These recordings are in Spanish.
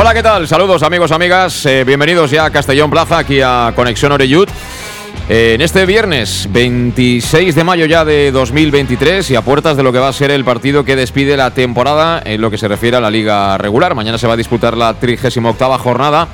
Hola, ¿qué tal? Saludos amigos, amigas. Eh, bienvenidos ya a Castellón Plaza, aquí a Conexión Oreyud. Eh, en este viernes 26 de mayo ya de 2023 y a puertas de lo que va a ser el partido que despide la temporada en lo que se refiere a la liga regular. Mañana se va a disputar la 38 jornada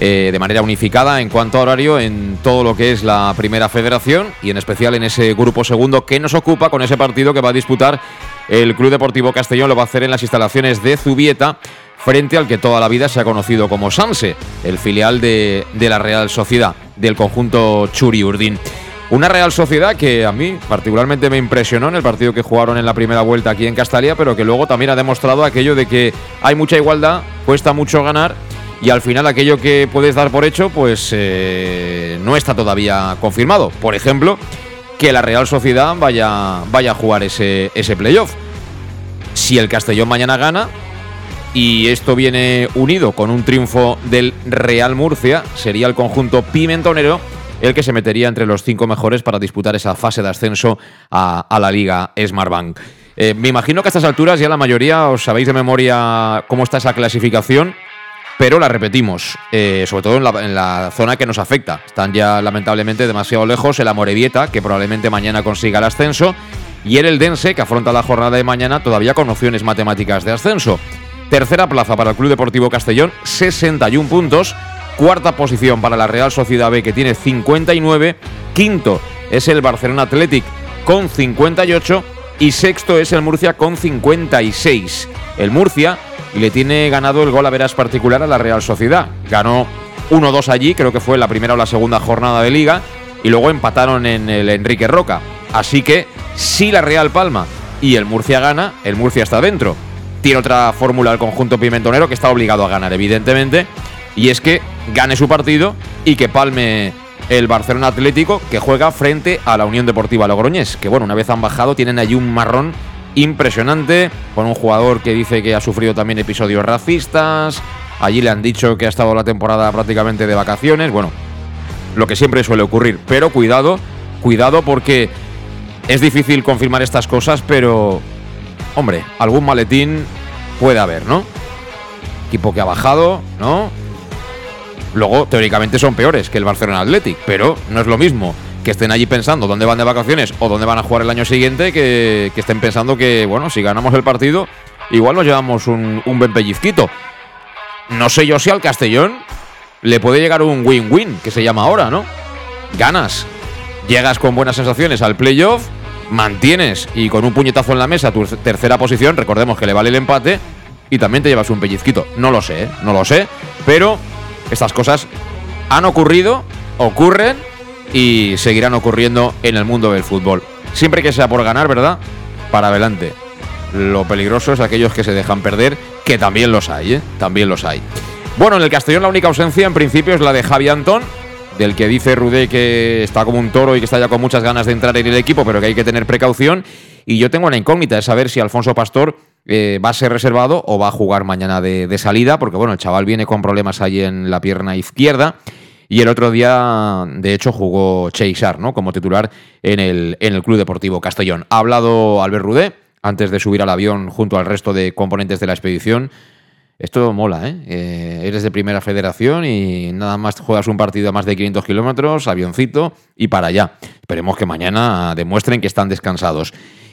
eh, de manera unificada en cuanto a horario en todo lo que es la primera federación y en especial en ese grupo segundo que nos ocupa con ese partido que va a disputar el Club Deportivo Castellón. Lo va a hacer en las instalaciones de Zubieta frente al que toda la vida se ha conocido como Sanse, el filial de, la Real Sociedad, del conjunto Churi Urdin. Una Real Sociedad que a mí particularmente me impresionó en el partido que jugaron en la primera vuelta aquí en Castalia, pero que luego también ha demostrado aquello de que hay mucha igualdad, cuesta mucho ganar y al final aquello que puedes dar por hecho pues eh, no está todavía confirmado. Por ejemplo, que la Real Sociedad vaya, vaya a jugar ese, ese playoff. Si el Castellón mañana gana, y esto viene unido con un triunfo del Real Murcia, sería el conjunto pimentonero el que se metería entre los cinco mejores para disputar esa fase de ascenso a, la Liga Smartbank. Eh, me imagino que a estas alturas ya la mayoría os sabéis de memoria cómo está esa clasificación, pero la repetimos, eh, sobre todo en la, en la, zona que nos afecta. Están ya lamentablemente demasiado lejos el Amorebieta, que probablemente mañana consiga el ascenso, y el Eldense, que afronta la jornada de mañana todavía con opciones matemáticas de ascenso. Tercera plaza para el Club Deportivo Castellón, 61 puntos. Cuarta posición para la Real Sociedad B, que tiene 59. Quinto es el Barcelona Athletic con 58. Y sexto es el Murcia con 56. El Murcia le tiene ganado el gol a veras particular a la Real Sociedad. Ganó 1-2 allí, creo que fue la primera o la segunda jornada de liga. Y luego empataron en el Enrique Roca. Así que si la Real Palma y el Murcia gana, el Murcia está dentro tiene otra fórmula el conjunto pimentonero que está obligado a ganar, evidentemente, y es que gane su partido y que palme el Barcelona Atlético que juega frente a la Unión Deportiva Logroñés, que bueno, una vez han bajado tienen allí un marrón impresionante con un jugador que dice que ha sufrido también episodios racistas, allí le han dicho que ha estado la temporada prácticamente de vacaciones, bueno, lo que siempre suele ocurrir, pero cuidado, cuidado porque es difícil confirmar estas cosas, pero hombre, algún maletín puede haber, ¿no? Equipo que ha bajado, ¿no? Luego, teóricamente son peores que el Barcelona Athletic, pero no es lo mismo que estén allí pensando dónde van de vacaciones o dónde van a jugar el año siguiente que, estén pensando que, bueno, si ganamos el partido, igual nos llevamos un, un buen pellizquito. No sé yo si al Castellón le puede llegar un win-win, que se llama ahora, ¿no? Ganas, llegas con buenas sensaciones al playoff mantienes y con un puñetazo en la mesa tu tercera posición, recordemos que le vale el empate y también te llevas un pellizquito. No lo sé, ¿eh? no lo sé, pero estas cosas han ocurrido, ocurren y seguirán ocurriendo en el mundo del fútbol. Siempre que sea por ganar, ¿verdad? Para adelante. Lo peligroso es aquellos que se dejan perder, que también los hay, ¿eh? También los hay. Bueno, en el Castellón la única ausencia en principio es la de Javi Antón, del que dice Rudé que está como un toro y que está ya con muchas ganas de entrar en el equipo, pero que hay que tener precaución. Y yo tengo una incógnita, de saber si Alfonso Pastor eh, va a ser reservado o va a jugar mañana de, salida, porque bueno, el chaval viene con problemas ahí en la pierna izquierda. Y el otro día, de hecho, jugó Cheisar, ¿no? Como titular en el, en el Club Deportivo Castellón. Ha hablado Albert Rudé antes de subir al avión junto al resto de componentes de la expedición esto mola, ¿eh? ¿eh? Eres de primera federación y nada más juegas un partido a más de 500 kilómetros, avioncito y para allá. Esperemos que mañana demuestren que están descansados.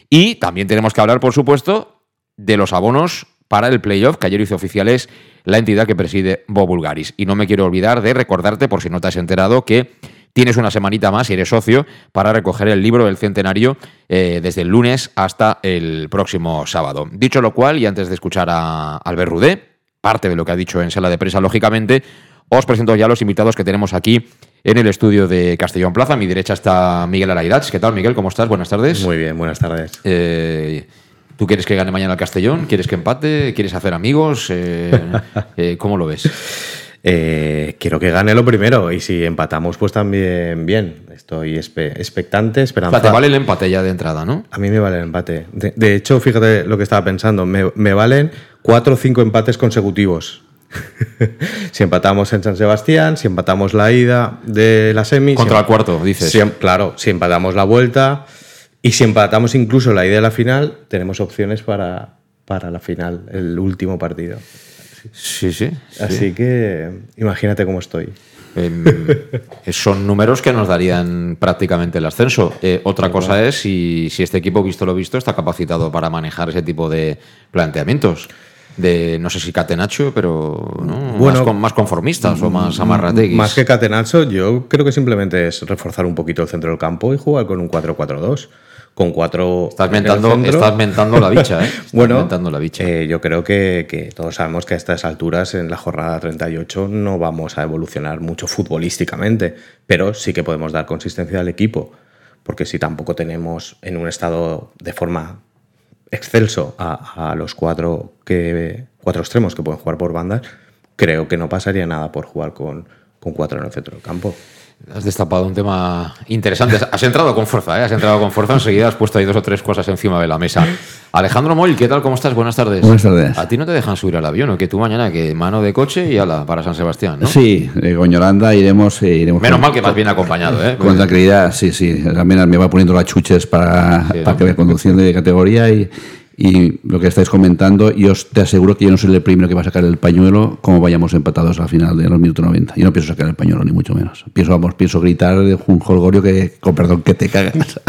Y también tenemos que hablar, por supuesto, de los abonos para el playoff que ayer hizo oficiales la entidad que preside Bob Bulgaris. Y no me quiero olvidar de recordarte, por si no te has enterado, que tienes una semanita más, si eres socio, para recoger el libro del centenario eh, desde el lunes hasta el próximo sábado. Dicho lo cual, y antes de escuchar a Albert Rudé, parte de lo que ha dicho en sala de prensa, lógicamente, os presento ya los invitados que tenemos aquí en el estudio de Castellón Plaza. A mi derecha está Miguel Alaidats. ¿Qué tal, Miguel? ¿Cómo estás? Buenas tardes. Muy bien, buenas tardes. Eh, ¿Tú quieres que gane mañana el Castellón? ¿Quieres que empate? ¿Quieres hacer amigos? Eh, eh, ¿Cómo lo ves? Quiero que gane lo primero y si empatamos, pues también bien. Estoy expectante, esperando. O te vale el empate ya de entrada, ¿no? A mí me vale el empate. De, hecho, fíjate lo que estaba pensando. Me, me valen cuatro o cinco empates consecutivos. si empatamos en San Sebastián, si empatamos la ida de la semi. Contra el cuarto, dices. claro, si empatamos la vuelta y si empatamos incluso la ida de la final, tenemos opciones para, para la final, el último partido. Sí, sí. Así que imagínate cómo estoy. Em, son números que nos darían prácticamente el ascenso. Eh, otra cosa es si, si este equipo, visto lo visto, está capacitado para manejar ese tipo de planteamientos de no sé si Catenacho, pero bueno, más, conformistas o más amarrateguis. Más que Catenacho, yo creo que simplemente es reforzar un poquito el centro del campo y jugar con un 4-4-2. Con cuatro. Estás mentando, estás mentando la bicha, ¿eh? bueno, la bicha. Eh, yo creo que, que, todos sabemos que a estas alturas, en la jornada 38, no vamos a evolucionar mucho futbolísticamente, pero sí que podemos dar consistencia al equipo. Porque si tampoco tenemos en un estado de forma excelso a, los cuatro, que, cuatro extremos que pueden jugar por bandas, creo que no pasaría nada por jugar con, con cuatro en el centro del campo. Has destapado un tema interesante. Has entrado con fuerza, ¿eh? Has entrado con fuerza. Enseguida has puesto ahí dos o tres cosas encima de la mesa. Alejandro Moll, ¿qué tal? ¿Cómo estás? Buenas tardes. Buenas tardes. A ti no te dejan subir al avión, ¿o que tú mañana que mano de coche y ala, para San Sebastián, ¿no? Sí, con Yolanda iremos. Eh, iremos Menos mal que vas bien acompañado, ¿eh? Con tranquilidad, sí, sí. También me va poniendo las chuches para, para que me conducción de categoría y y lo que estáis comentando, yo os te aseguro que yo no soy el primero que va a sacar el pañuelo como vayamos empatados al final de los minutos 90. Yo no pienso sacar el pañuelo, ni mucho menos. Pienso, vamos, pienso gritar de un jolgorio que, con perdón, que te cagas.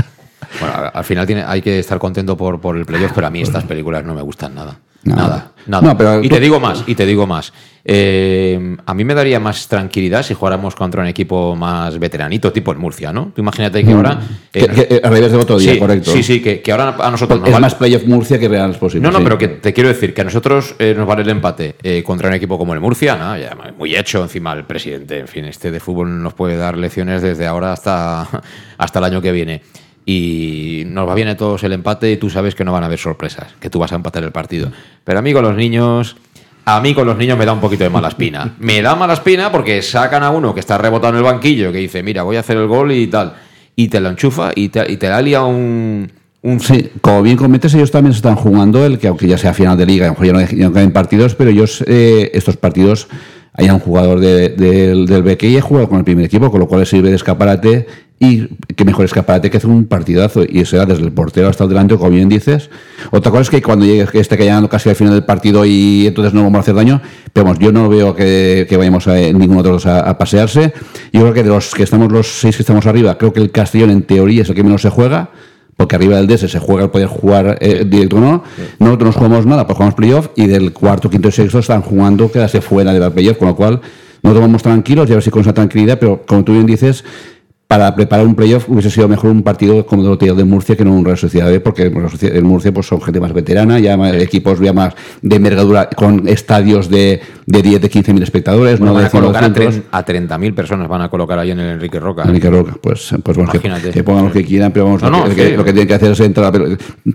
Bueno, al final tiene, hay que estar contento por, por el playoff, pero a mí estas películas no me gustan nada. Nada, nada. y te digo más, y te digo más. Eh, a mí me daría más tranquilidad si jugáramos contra un equipo más veteranito, tipo el Murcia, ¿no? Tú imagínate que mm. ahora. Eh, que, a de otro día, correcto. Sí, sí, que, ahora a nosotros nos Es más playoff Murcia que Real posible. No, no, pero que te quiero decir que a nosotros eh, nos vale el empate contra un equipo como el Murcia, ¿no? ya, muy hecho encima el presidente. En fin, este de fútbol nos puede dar lecciones desde ahora hasta, hasta el año que viene y nos va bien a todos el empate y tú sabes que no van a haber sorpresas, que tú vas a empatar el partido. Pero a mí con los niños, a mí con los niños me da un poquito de mala espina. Me da mala espina porque sacan a uno que está rebotado en el banquillo, que dice, mira, voy a hacer el gol y tal, y te lo enchufa y te, y te lía un... Un... Sí, como bien comentas, ellos también están jugando el que, aunque ya sea final de liga, a lo mejor ya no, caen partidos, pero ellos, eh, estos partidos, hay un jugador del BK y he jugado con el primer equipo, con lo cual sirve de escaparate y qué mejor escaparate que hacer un partidazo y eso era desde el portero hasta el delante, como bien dices. Otra cosa es que cuando llegue que esté llegando casi al final del partido y entonces no vamos a hacer daño, pero vamos, yo no veo que, vayamos a, ninguno de los a, pasearse. Yo creo que de los que estamos, los seis que estamos arriba, creo que el Castellón en teoría es el que menos se juega porque arriba del DS se juega el poder jugar eh, directo no. Nosotros no jugamos nada, pues jugamos playoff y del cuarto, quinto y sexto están jugando quedarse fuera de la playoff, con lo cual no tomamos tranquilos y a ver si con esa tranquilidad, pero como tú bien dices, para preparar un playoff hubiese sido mejor un partido como el de Murcia que no un Real Sociedad B, porque en Murcia pues, son gente más veterana, ya equipos ya más de envergadura, con estadios de, de 10, de 15 mil espectadores. no van a colocar a 30.000 personas, van a colocar ahí en el Enrique Roca. Enrique Roca, pues, pues bueno, que, pongan lo que quieran, pero vamos, lo, que, lo, que, tienen que hacer es entrar.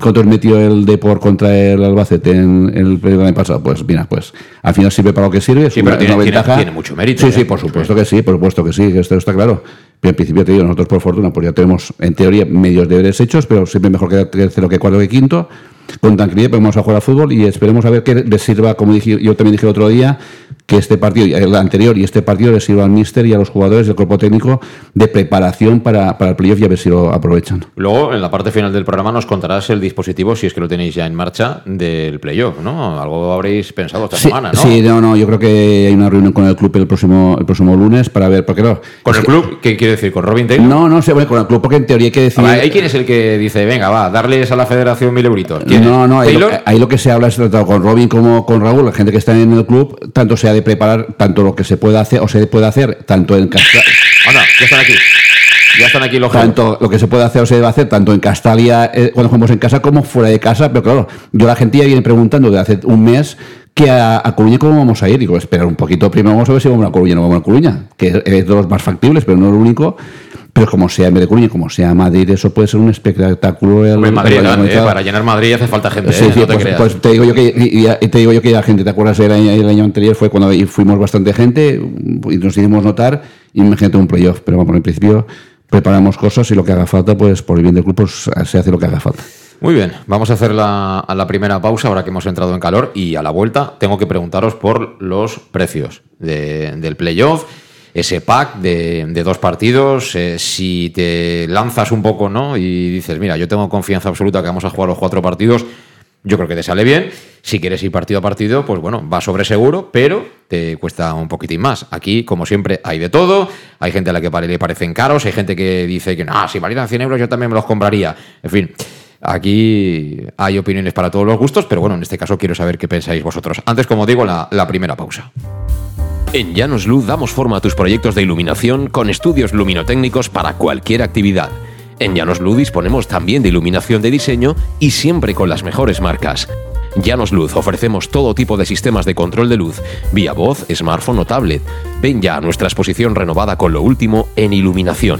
¿Cuánto metió el Depor contra el Albacete en, el periodo año pasado? Pues mira, pues al final sirve para lo que sirve. Sí, pero tiene, tiene, mucho mérito. Sí, sí, ¿eh? por supuesto que sí, por supuesto que sí, esto está claro. Pero en principio te digo, nosotros por fortuna, pues ya tenemos en teoría medios deberes hechos, pero siempre mejor que tercero que cuarto que quinto. Con tranquilidad podemos a jugar al fútbol y esperemos a ver qué les sirva, como dije, yo también dije el otro día, que este partido, el anterior y este partido les sirva al míster y a los jugadores del cuerpo técnico de preparación para, para el playoff y a ver si lo aprovechan. Luego, en la parte final del programa, nos contarás el dispositivo, si es que lo tenéis ya en marcha, del playoff, ¿no? Algo habréis pensado esta semana, ¿no? Sí, no, no, yo creo que hay una reunión con el club el próximo, el próximo lunes para ver, porque no. ¿Con el club? ¿Qué quiere decir? ¿Con Robin Taylor? No, no sé, bueno, con el club, porque en teoría hay que decir. ¿Hay quién es el que dice, venga, va, darles a la federación mil euritos? No, no, ahí lo, ahí lo, que se habla es tanto con Robin como con Raúl, la gente que está en el club, tanto se ha de preparar, tanto lo que se puede hacer o se puede hacer, tanto en Castalia. Anda, ya están aquí. Ya están aquí los Tanto lo que se puede hacer o se debe hacer, tanto en Castalia, eh, cuando jugamos en casa, como fuera de casa. Pero claro, yo la gente ya viene preguntando de hace un mes que a, a, Coruña cómo vamos a ir. Digo, esperar un poquito, primero vamos a ver si vamos a Coruña o no vamos a Coruña, que es de los más factibles, pero no es lo único. Pero como sea en vez de Coruña, como sea Madrid, eso puede ser un espectáculo. El, Madrid, eh, para llenar Madrid hace falta gente. Sí, eh, sí, no te, pues, pues, te digo yo que y, te digo yo que la gente, ¿te acuerdas del año, el año anterior? Fue cuando fuimos bastante gente y nos hicimos notar. Imagínate un playoff, pero vamos, en principio preparamos cosas y lo que haga falta, pues por el bien del club, pues, se hace lo que haga falta. Muy bien, vamos a hacer la, a la primera pausa ahora que hemos entrado en calor y a la vuelta tengo que preguntaros por los precios de, del playoff ese pack de, dos partidos, eh, si te lanzas un poco ¿no? y dices, mira, yo tengo confianza absoluta que vamos a jugar los cuatro partidos, yo creo que te sale bien. Si quieres ir partido a partido, pues bueno, va sobre seguro, pero te cuesta un poquitín más. Aquí, como siempre, hay de todo. Hay gente a la que le parecen caros, hay gente que dice que no, si valieran 100 euros yo también me los compraría. En fin. Aquí hay opiniones para todos los gustos, pero bueno, en este caso quiero saber qué pensáis vosotros. Antes, como digo, la, primera pausa. En Llanos Luz damos forma a tus proyectos de iluminación con estudios luminotécnicos para cualquier actividad. En Llanos Luz disponemos también de iluminación de diseño y siempre con las mejores marcas. Llanos Luz ofrecemos todo tipo de sistemas de control de luz, vía voz, smartphone o tablet. Ven ya a nuestra exposición renovada con lo último en iluminación.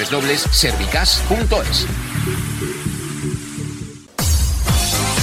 www.servicas.es.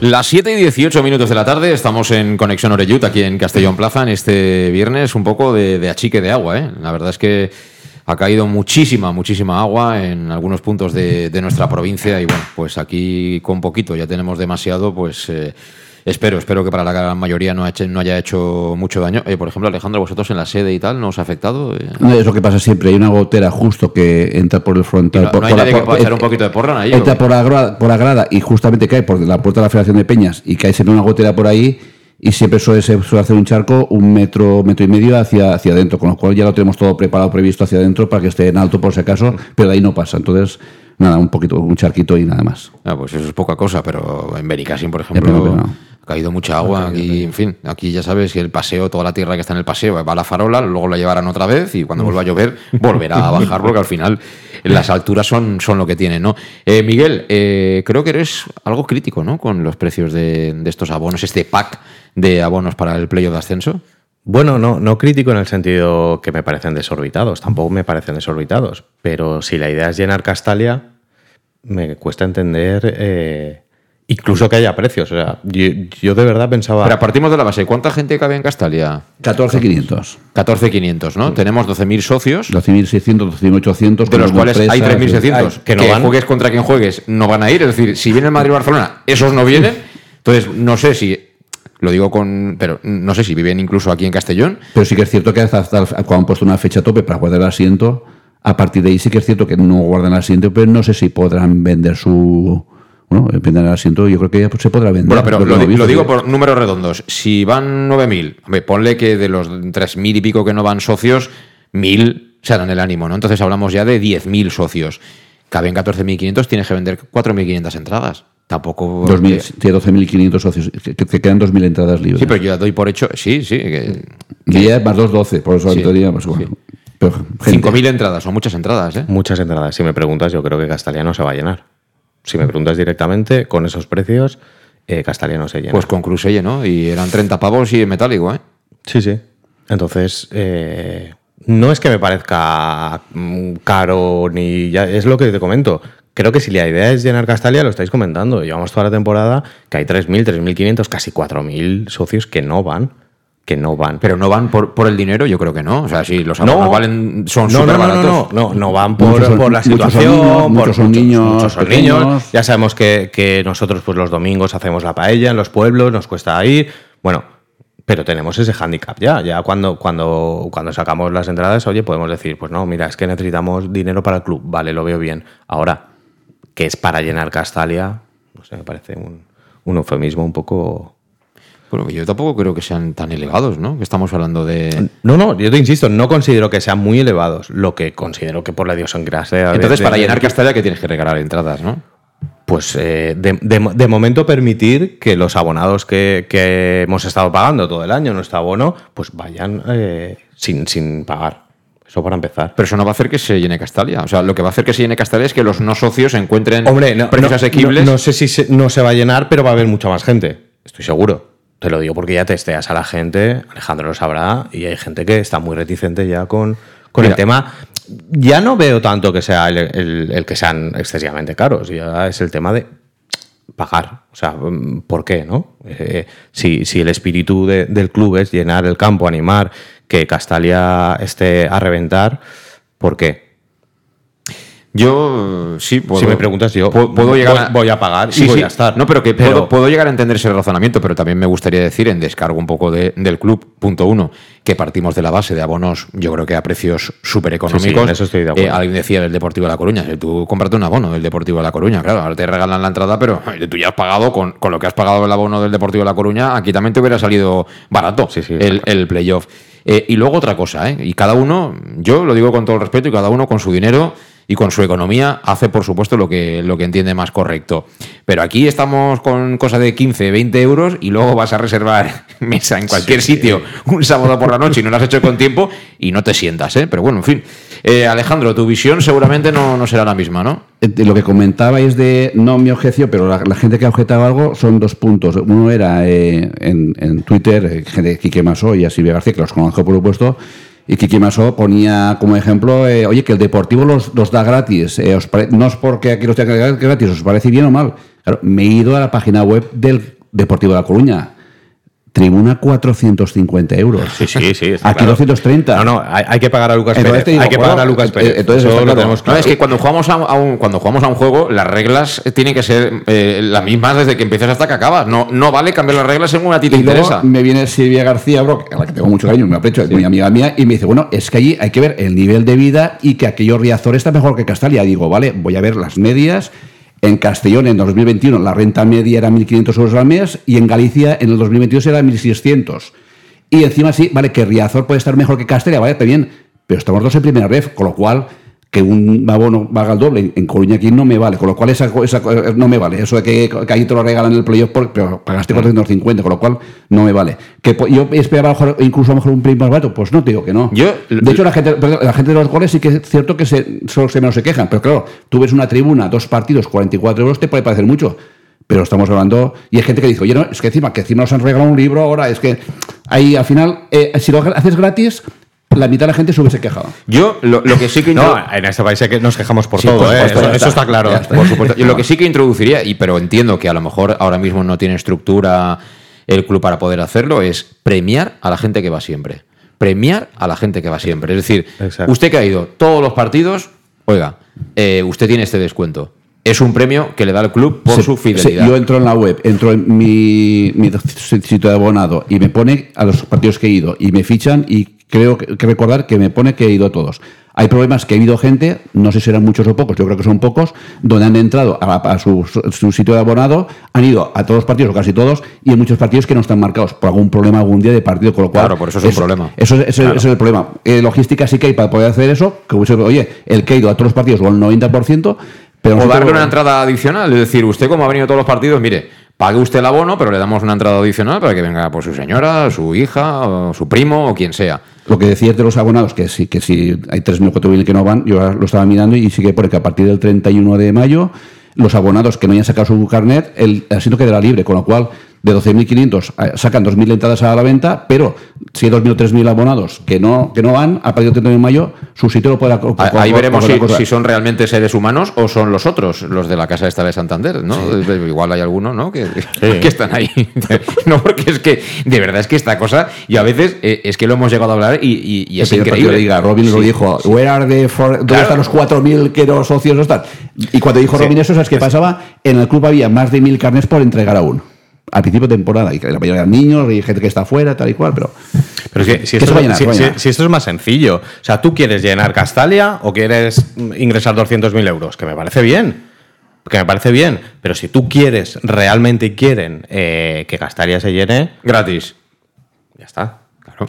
Las 7 y 18 minutos de la tarde, estamos en Conexión Oreyut, aquí en Castellón Plaza, en este viernes, un poco de, achique de agua. ¿eh? La verdad es que ha caído muchísima, muchísima agua en algunos puntos de, de nuestra provincia y bueno, pues aquí con poquito ya tenemos demasiado, pues... Eh, Espero, espero que para la gran mayoría no, ha hecho- no haya hecho mucho daño. Eh, por ejemplo, Alejandro, vosotros en la sede y tal, ¿no os ha afectado? Eh, No, es lo que pasa siempre, hay una gotera justo que entra por el frontal. no, por, no hay por la- que pueda echar eh, un poquito de porrón ahí. entra por la, grada, por la grada y justamente cae por la puerta de la Federación de Peñas y cae siempre una gotera por ahí y siempre suele, suele hacer un charco un metro, metro y medio hacia, hacia adentro, con lo cual ya lo tenemos todo preparado, previsto hacia adentro para que esté en alto por si acaso, pero de ahí no pasa. Entonces, nada, un poquito, un charquito y nada más. Ah, pues eso es poca cosa, pero en Benicassim, por ejemplo, no. ha caído mucha agua. Aquí, en fin, aquí ya sabes que el paseo, toda la tierra que está en el paseo, va a la farola, luego la llevarán otra vez y cuando vuelva a llover volverá a bajar, porque al final las alturas son, son lo que tienen, ¿no? Eh, Miguel, eh, creo que eres algo crítico, ¿no? Con los precios de, de estos abonos, este pack de abonos para el playoff de ascenso. Bueno, no, no crítico en el sentido que me parecen desorbitados, tampoco me parecen desorbitados, pero si la idea es llenar Castalia, me cuesta entender eh, Incluso que haya precios. O sea, yo, yo de verdad pensaba. Pero partimos de la base. ¿Cuánta gente cabe en Castalia? 14.500. 14.500, ¿no? Tenemos 12.000 socios. 12.600, 12.800. De los cuales hay empresas, 3.600 que que, no van. juegues contra quien juegues no van a ir. Es decir, si viene el Madrid Barcelona, esos no vienen. Entonces, no sé si. Lo digo con. Pero no sé si viven incluso aquí en Castellón. Pero sí que es cierto que hasta, hasta cuando han puesto una fecha tope para guardar el asiento, a partir de ahí sí que es cierto que no guardan el asiento, pero no sé si podrán vender su. Bueno, vender el asiento, yo creo que ya se podrá vender. Bueno, pero Lo digo por números redondos. Si van 9.000, hombre, ponle que de los 3.000 y pico que no van socios, 1.000 se harán el ánimo, ¿no? Entonces hablamos ya de 10.000 socios. Caben 14.500, tienes que vender 4.500 entradas. Tampoco... 2000, sí, 12.500 socios, que, que te quedan 2.000 entradas libres. Sí, pero yo ya doy por hecho... Sí, sí. que- 10 más 2, 12, por eso Sí, te diría, pues, bueno. Gente, 5.000 entradas, son muchas entradas, ¿eh? Muchas entradas. Si me preguntas, yo creo que Castalia no se va a llenar. Si me preguntas directamente, con esos precios, eh, Castalia no se llena. Pues con Cruselle, ¿no? Y eran 30 pavos y metálico, ¿eh? Sí, sí. Entonces, eh, no es que me parezca mm, caro ni ya, es lo que te comento. Creo que si la idea es llenar Castalia, lo estáis comentando. Llevamos toda la temporada que hay 3.000, 3.500, casi 4.000 socios que no van. Que no van. Pero no van por, por el dinero, yo creo que no. O sea, si los abonos valen, son no, súper no, no, baratos. no, no, no van por, son- por la muchos son situación, niños, por muchos son niños muchos son niños. Ya sabemos que, que nosotros pues los domingos hacemos la paella en los pueblos, nos cuesta ir. Bueno, pero tenemos ese hándicap ya. Ya cuando, cuando, cuando sacamos las entradas, oye, podemos decir, pues no, mira, es que necesitamos dinero para el club. Vale, lo veo bien. Ahora, que es para llenar Castalia, no sé, me parece un, un eufemismo un poco... Bueno, yo tampoco creo que sean tan elevados, ¿no? Que estamos hablando de... No, no, yo te insisto, no considero que sean muy elevados. Lo que considero que por la idiosincrasia... Entonces, de- para de- llenar Castalia, que tienes que regalar entradas, ¿no? Pues eh, de, de- de momento permitir que los abonados que, que hemos estado pagando todo el año, nuestro abono, pues vayan eh, sin, sin pagar. Eso para empezar. Pero eso no va a hacer que se llene Castalia. O sea, lo que va a hacer que se llene Castalia es que los no socios encuentren Hombre, no, precios no- asequibles. no- no sé si se- no se va a llenar, pero va a haber mucha más gente. Estoy seguro. Te lo digo porque ya testeas a la gente, Alejandro lo sabrá, y hay gente que está muy reticente ya con, con el tema. Ya no veo tanto que sea el, el- el que sean excesivamente caros, ya es el tema de pagar. O sea, mm, ¿por qué? no? Eh, si, si el espíritu de- del club es llenar el campo, animar, que Castalia esté a reventar, ¿por qué? Yo sí puedo. Si me preguntas, yo puedo, puedo llegar voy- voy a pagar y voy a estar. No, pero que Pero- puedo, puedo llegar a entender ese razonamiento, pero también me gustaría decir, en descargo un poco de- del club, punto uno, que partimos de la base de abonos, yo creo que a precios súper económicos. Sí, sí, en eso estoy de acuerdo. alguien decía del Deportivo de La Coruña, si tú cómprate un abono del Deportivo de La Coruña, claro, ahora te regalan la entrada, pero tú ya has pagado con, con lo que has pagado el abono del Deportivo de La Coruña, aquí también te hubiera salido barato Sí, sí, el, el playoff. Eh, y luego otra cosa, ¿eh? y cada uno, yo lo digo con todo el respeto, y cada uno con su dinero y con su economía hace, por supuesto, lo que, lo que entiende más correcto. Pero aquí estamos con cosa de 15, 20 euros y luego vas a reservar mesa en cualquier sitio un sábado por la noche y no lo has hecho con tiempo y no te sientas, ¿eh? Pero bueno, en fin. Eh, Alejandro, tu visión seguramente no, no será la misma, ¿no? Eh, de Lo que comentabais de, no mi objeción, pero la, la gente que ha objetado algo son dos puntos. Uno era eh, en, en Twitter, eh, gente de Quique Masó y así García, que los conozco por supuesto, y Quique Masó ponía como ejemplo, eh, oye, que el Deportivo los, da gratis, eh, os no es porque aquí los tenga gratis, ¿os parece bien o mal? Claro, me he ido a la página web del Deportivo de La Coruña. Tribuna 450 euros. Sí, sí, sí. Aquí claro. 230. No, no, hay, hay que pagar a Lucas Entonces Pérez. digo, hay que bueno, pagar a Lucas eh, Pérez. entonces Eso lo claro. tenemos No, claro. es que cuando jugamos a, a un, cuando jugamos a un juego, las reglas tienen que ser eh, las mismas desde que empiezas hasta que acabas. No, no vale cambiar las reglas según a ti te Y luego interesa. me viene Silvia García, bro, a la que tengo mucho cariño, me aprecio, es muy amiga mía, y me dice, bueno, es que allí hay que ver el nivel de vida y que aquello Riazor está mejor que Castalia. Digo, vale, voy a ver las medias. En Castellón, en 2021, la renta media era 1.500 euros al mes y en Galicia, en el 2022, era 1.600. Y encima sí, vale, que Riazor puede estar mejor que Castalia, vale, está bien, pero estamos dos en primera ref, con lo cual que un abono valga el doble en, Coruña aquí no me vale, con lo cual esa, esa- no me vale. Eso de que, que ahí te lo regalan en el playoff, por- pero pagaste 450, con lo cual no me vale. Que yo esperaba a lo mejor, incluso a lo mejor un primo más barato, pues no te digo que no. Yo- de hecho, la gente, la gente de los goles sí que es cierto que se, solo se menos se quejan, pero claro, tú ves una tribuna, dos partidos, 44 euros, te puede parecer mucho. Pero estamos hablando, y hay gente que dice, oye, no, es que encima, que encima nos han regalado un libro ahora, es que ahí al final, eh, si lo haces gratis, la mitad de la gente se hubiese quejado. Yo lo, lo que sí que No, en este país es que nos quejamos por Sí, todo, por ¿eh? eso, está. está claro. Está. Por supuesto. Yo lo que sí que introduciría, y pero entiendo que a lo mejor ahora mismo no tiene estructura el club para poder hacerlo, es premiar a la gente que va siempre. Premiar a la gente que va siempre. Es decir, Exacto. usted que ha ido todos los partidos, oiga, eh, usted tiene este descuento. Es un premio que le da el club por Se- su se- fidelidad. yo entro en la web, entro en mi, mi sitio de abonado y me pone a los partidos que he ido y me fichan y creo que, que recordar que me pone que he ido a todos. Hay problemas que ha habido gente, no sé si eran muchos o pocos, yo creo que son pocos, donde han entrado a, a su, su sitio de abonado, han ido a todos los partidos o casi todos y en muchos partidos que no están marcados por algún problema algún día de partido, con lo cual... Claro, por eso es un problema. Eso, es- es el problema. Eh, logística sí que hay para poder hacer eso, que hubiese- oye, el que ha ido a todos los partidos o al 90%, pero O darle una entrada adicional, es decir, usted como ha venido a todos los partidos, mire, pague usted el abono, pero le damos una entrada adicional para que venga pues, su señora, su hija, o su primo o quien sea. Lo que decías de los abonados, que sí, que si hay 3.000 o 4.000 que no van, yo lo estaba mirando y sí que pone que a partir del 31 de mayo, los abonados que no hayan sacado su carnet, el asiento quedará libre, con lo cual de 12.500 eh, sacan 2.000 entradas a la venta, pero si hay 2.000 o 3.000 abonados que no, que no van, a partir del 31 de mayo, su sitio lo podrá... Ah, Ahí veremos si, si son realmente seres humanos o son los otros, los de la Casa esta de Santander, ¿no? Igual hay alguno, ¿no? Que, que están ahí. no, porque es que, de verdad, es que esta cosa, y a veces eh, es que lo hemos llegado a hablar y, y- y es el increíble. Liga, Robin lo dijo. Where are the for- ¿dónde Claro. están los 4.000 que los socios no están? Y cuando dijo. Robin eso, ¿sabes qué pasaba? En el club había más de 1.000 carnets por entregar a uno. Al principio de temporada, y que la mayoría eran niños y gente que está afuera, tal y cual, pero... Pero es que, si, Que esto, llenar, si- si- si es más sencillo, o sea, tú quieres llenar Castalia o quieres ingresar 200.000 euros, que me parece bien, que me parece bien, pero si tú quieres, realmente quieren eh, que Castalia se llene, Gratis. ya está.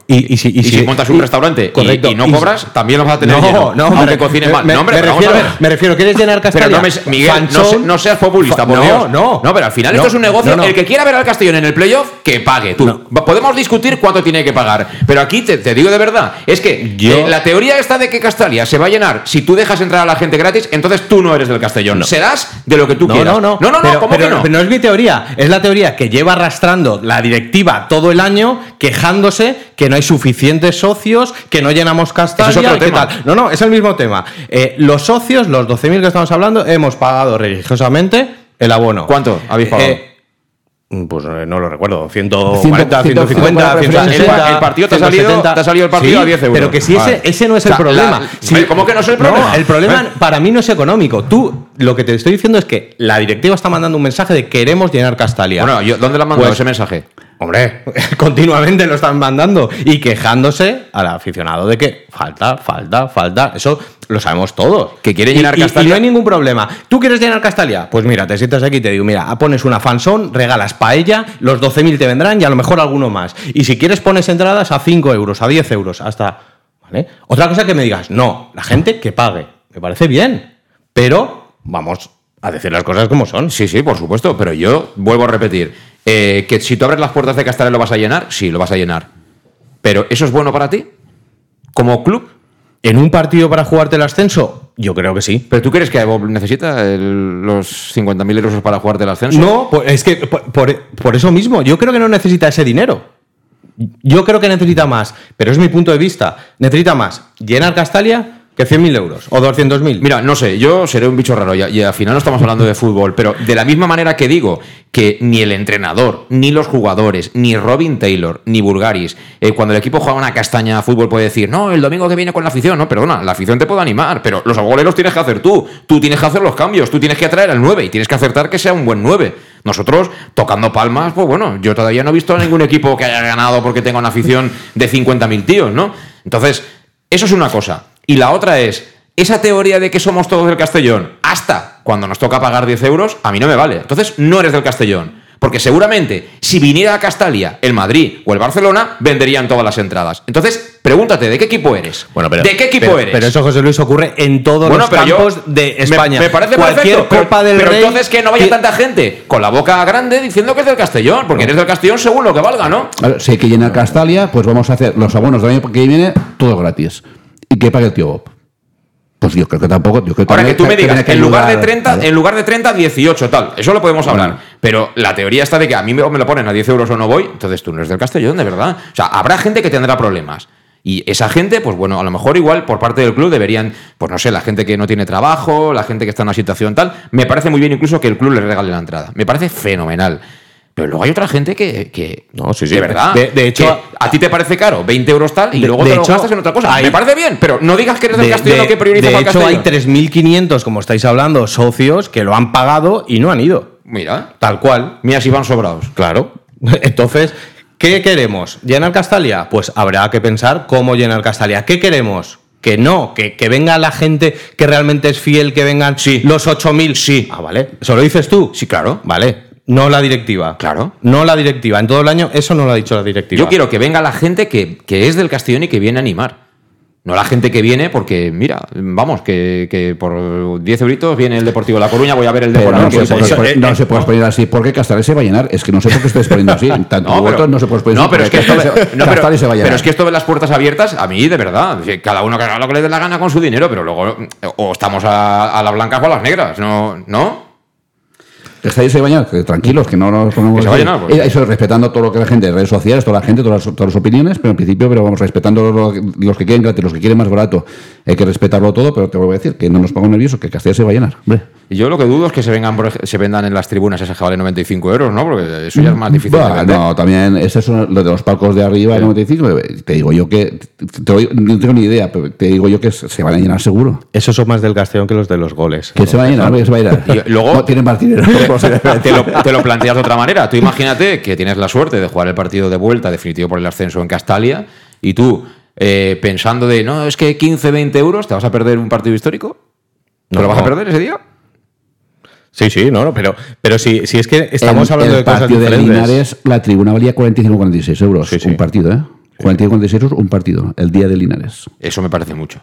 Y, y si, Y, si, montas un restaurante y- correcto, y, no cobras, también lo vas a tener No, lleno, no, aunque cocines mal. me- no, hombre, me vamos refiero, a ver. me refiero, ¿quieres llenar Castalia? Pero no me, Miguel, no, se- show- no seas populista, por no, Dios. no. No, pero al final esto es un negocio. El que quiera ver al Castellón en el playoff, que pague. Tú. Podemos discutir cuánto tiene que pagar. Pero aquí te, te digo de verdad, es que Yo- eh, la teoría esta de que Castalia se va a llenar si tú dejas entrar a la gente gratis, entonces tú no eres del Castellón. Serás de lo que tú No, quieras. no, no. No, no, no, pero, ¿cómo pero- que no? pero no es mi teoría. Es la teoría que lleva arrastrando la directiva todo el año, quejándose que no hay suficientes socios, que no llenamos Castalia. Es otro que tema. tal. No, no, es el mismo tema. Eh, los socios, los 12.000 que estamos hablando, hemos pagado religiosamente el abono. ¿Cuánto habéis pagado? Eh, pues eh, no lo recuerdo, 140, Ciento- 150, el- 160. el partido te ha salido- 170. te ha salido el partido Sí, a 10 euros. Pero que si Vale. ese, ese no es O el sea, problema. la- Si- ¿Cómo que no es el problema? el problema ¿Eh? para mí no es económico. Tú, lo que te estoy diciendo es que la directiva está mandando un mensaje de queremos llenar Castalia. Bueno, yo- ¿dónde le han mandado Pues- ese mensaje? Hombre, continuamente lo están mandando y quejándose al aficionado de que falta, falta, falta. Eso lo sabemos todos. Que quiere llenar y- Castalia. Y no hay ningún problema. ¿Tú quieres llenar Castalia? Pues mira, te sientas aquí y te digo, mira, pones una fansón, regalas paella, los 12.000 te vendrán y a lo mejor alguno más. Y si quieres pones entradas a 5 euros, a 10 euros, hasta... ¿vale? Otra cosa que me digas, no, la gente que pague. Me parece bien. Pero vamos a decir las cosas como son. Sí, sí, por supuesto, pero yo vuelvo a repetir, eh, que si tú abres las puertas de Castalia lo vas a llenar, sí, lo vas a llenar. Pero ¿eso es bueno para ti? Como club. ¿En un partido para jugarte el ascenso? Yo creo que sí. ¿Pero tú crees que Bob necesita el- los 50.000 euros para jugarte el ascenso? No, es que por, por- por eso mismo, yo creo que no necesita ese dinero. Yo creo que necesita más, pero es mi punto de vista. Necesita más llenar Castalia que 100.000 euros o 200.000. Mira, no sé, yo seré un bicho raro y, al final no estamos hablando de fútbol, pero de la misma manera que digo que ni el entrenador, ni los jugadores, ni Robin Taylor, ni Bulgaris, eh, cuando el equipo juega una castaña a fútbol puede decir, no, el domingo que viene con la afición, no, perdona, la afición te puede animar, pero los goles tienes que hacer tú, tú tienes que hacer los cambios, tú tienes que atraer al 9 y tienes que acertar que sea un buen 9. Nosotros, tocando palmas, pues bueno, yo todavía no he visto a ningún equipo que haya ganado porque tenga una afición de 50.000 tíos, ¿no? Entonces, eso es una cosa. Y la otra es, esa teoría de que somos todos del Castellón, hasta cuando nos toca pagar 10 euros, a mí no me vale. Entonces, no eres del Castellón. Porque seguramente, si viniera a Castalia, el Madrid o el Barcelona, venderían todas las entradas. Entonces, pregúntate, ¿de qué equipo eres? Bueno, pero, ¿De qué equipo pero- eres? Pero eso, José Luis, ocurre en todos Bueno, los pero yo- campos de España. Me, parece Cualquier perfecto. pero- Copa del pero Rey. entonces que no vaya que- tanta gente con la boca grande diciendo que es del Castellón, porque eres del Castellón según lo que valga, ¿no? Ahora, Si hay que llenar Castalia, pues vamos a hacer los abonos del año que viene, todo gratis. Y que pague el tío Bob. Pues yo creo que tampoco. Yo creo Ahora que tú me digas, que en lugar de ayudar, 30, ¿vale? en lugar de 30, 18, tal. Eso lo podemos hablar. Bueno. Pero la teoría está de que a mí me, me lo ponen a 10 euros o no voy, entonces tú no eres del Castellón, de verdad. O sea, habrá gente que tendrá problemas. Y esa gente, pues bueno, a lo mejor igual por parte del club deberían, pues no sé, la gente que no tiene trabajo, la gente que está en una situación tal, me parece muy bien incluso que el club le regale la entrada. Me parece fenomenal. Pero luego hay otra gente que, que No, sí, sí. de verdad, De- de hecho- a ti te parece caro, 20 euros tal, y De- luego de te lo hecho, gastas en otra cosa. hay- me parece bien, pero no digas que eres del De, Castellón de- que prioriza de para el hecho, hay Castellón. 3.500, como estáis hablando, socios que lo han pagado y no han ido. Mira, Tal cual. mira si van sobrados. Claro. Entonces, ¿qué queremos? ¿Llenar Castalia? Pues habrá que pensar cómo llenar Castalia. ¿Qué queremos? Que no, que, que venga la gente que realmente es fiel, que vengan Sí. los 8.000. Sí. Ah, vale. ¿Eso lo dices tú? Sí, claro. Vale. No la directiva. Claro. No la directiva. En todo el año, eso no lo ha dicho la directiva. Yo quiero que venga la gente que, que es del Castellón y que viene a animar. No la gente que viene porque, mira, vamos, que, que por 10 euritos viene el Deportivo de La Coruña, voy a ver el Deportivo. no, se puede, poner- no se puede poner así porque se va a llenar. Es que no sé por qué estáis poniendo así. Tanto No, pero- no se puede poner no, así pero es que porque esto no, pero- Castalia se va a pero llenar. es que esto de las puertas abiertas, a mí, de verdad, cada uno que haga lo que le dé la gana con su dinero, pero luego o estamos a, a las blancas o a las negras, ¿no? ¿No? Castalia se va a llenar, que tranquilos, que no nos pongamos Que se va a así. llenar, pues. Eso, respetando todo lo que la gente, redes sociales, toda la gente, todas las, todas las opiniones, pero en principio, pero vamos, respetando lo los que quieren gratis, los que quieren más barato, hay que respetarlo todo, pero te voy a decir que no nos pongamos nerviosos, que Castalia se va a llenar. Hombre. Y yo lo que dudo es que se vengan se vendan en las tribunas esas que valen 95 euros, ¿no? Porque eso ya es más difícil Bah, de vender. no, también, ese es lo de los palcos de arriba, el 95, te digo yo que, te doy- no tengo ni idea, pero te digo yo que se van a llenar seguro. Esos son más del Castellón que los de los goles. Que se va a llenar, que se va a llenar. Y luego- No, tienen más dinero. te, lo, te lo planteas de otra manera. Tú imagínate que tienes la suerte de jugar el partido de vuelta definitivo por el ascenso en Castalia y tú eh, pensando de, no, es que 15, 20 euros, ¿te vas a perder un partido histórico? ¿Te No. lo vas a perder ese día? Sí, sí, no, no, pero, pero si, si es que estamos hablando el de cosas partido de diferentes. Linares, la tribuna valía 45-46 euros. Sí, sí. Un partido, ¿eh? 45-46 euros, un partido. El día de Linares. Eso me parece mucho.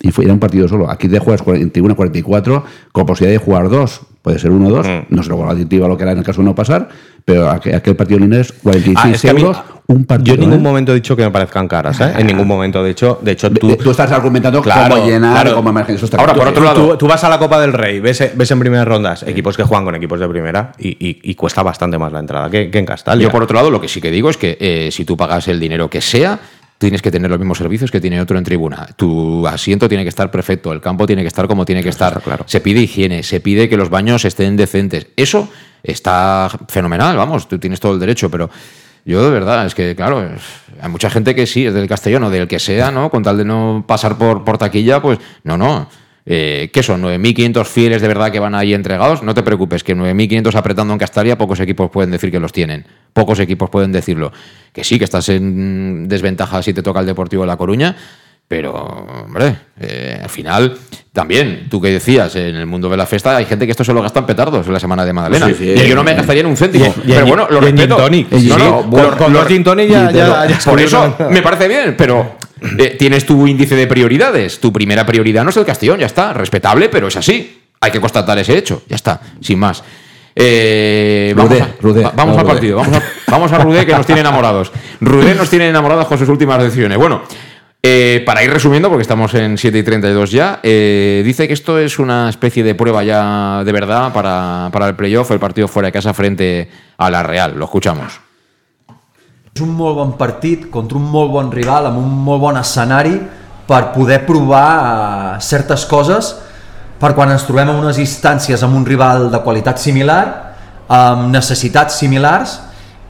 Y fue, era un partido solo. Aquí te juegas cuar- en tribuna 44 con posibilidad de jugar dos. Puede ser uno o dos. Mm. No sé luego la directiva lo que era en el caso de no pasar. Pero aquel, aquel partido de 46 Ah, es que a mí- euros, un partido. Yo en ningún ¿eh? momento he dicho que me parezcan caras, ¿eh? En ningún momento. De hecho, de hecho tú, De- Tú estás argumentando Claro, cómo llenar, claro. cómo emergencia. Ahora, por otro lado- tú, tú vas a la Copa del Rey, ves, ves en primeras rondas equipos que juegan con equipos de primera y, y- y cuesta bastante más la entrada que, que en Castalia. Yo, por otro lado, lo que sí que digo es que eh, si tú pagas el dinero que sea, tienes que tener los mismos servicios que tiene otro en tribuna. Tu asiento tiene que estar perfecto, el campo tiene que estar como tiene que estar. claro. Se pide higiene, se pide que los baños estén decentes. Eso está fenomenal, vamos, tú tienes todo el derecho, pero yo de verdad, es que, claro, hay mucha gente que sí, es del castellano, del que sea, ¿no? Con tal de no pasar por, por taquilla, pues no, no. Eh, ¿Qué son? ¿9.500 fieles de verdad que van ahí entregados? No te preocupes, que 9.500 apretando en Castalia, pocos equipos pueden decir que los tienen. Pocos equipos pueden decirlo. Que sí, que estás en desventaja si te toca el Deportivo de La Coruña, pero, hombre, eh, al final, también, tú que decías, en el mundo de la fiesta hay gente que esto se lo gasta en petardos en la semana de Magdalena. Sí, sí. y yo no me gastaría en un céntimo. Y- pero en- bueno, lo respeto. No, Con- con lo- los gin tonic ya- ya- ya Por eso me parece bien, pero eh, tienes tu índice de prioridades. Tu primera prioridad no es el Castellón, ya está. Respetable, pero es así. Hay que constatar ese hecho, ya está, sin más. Eh, vamos Rudé, a- Rudé, va- vamos no, al Rudé. partido, vamos a, vamos a Rudé que nos tiene enamorados. Rudé nos tiene enamorados con sus últimas decisiones. Bueno, eh, para ir resumiendo, porque estamos en 7 y 32 ya, eh, dice que esto es una especie de prueba ya de verdad para, para el playoff, el partido fuera de casa frente a la Real. Lo escuchamos. És un molt bon partit contra un molt bon rival amb un molt bon escenari per poder provar eh, certes coses per quan ens trobem en unes instàncies amb un rival de qualitat similar, amb necessitats similars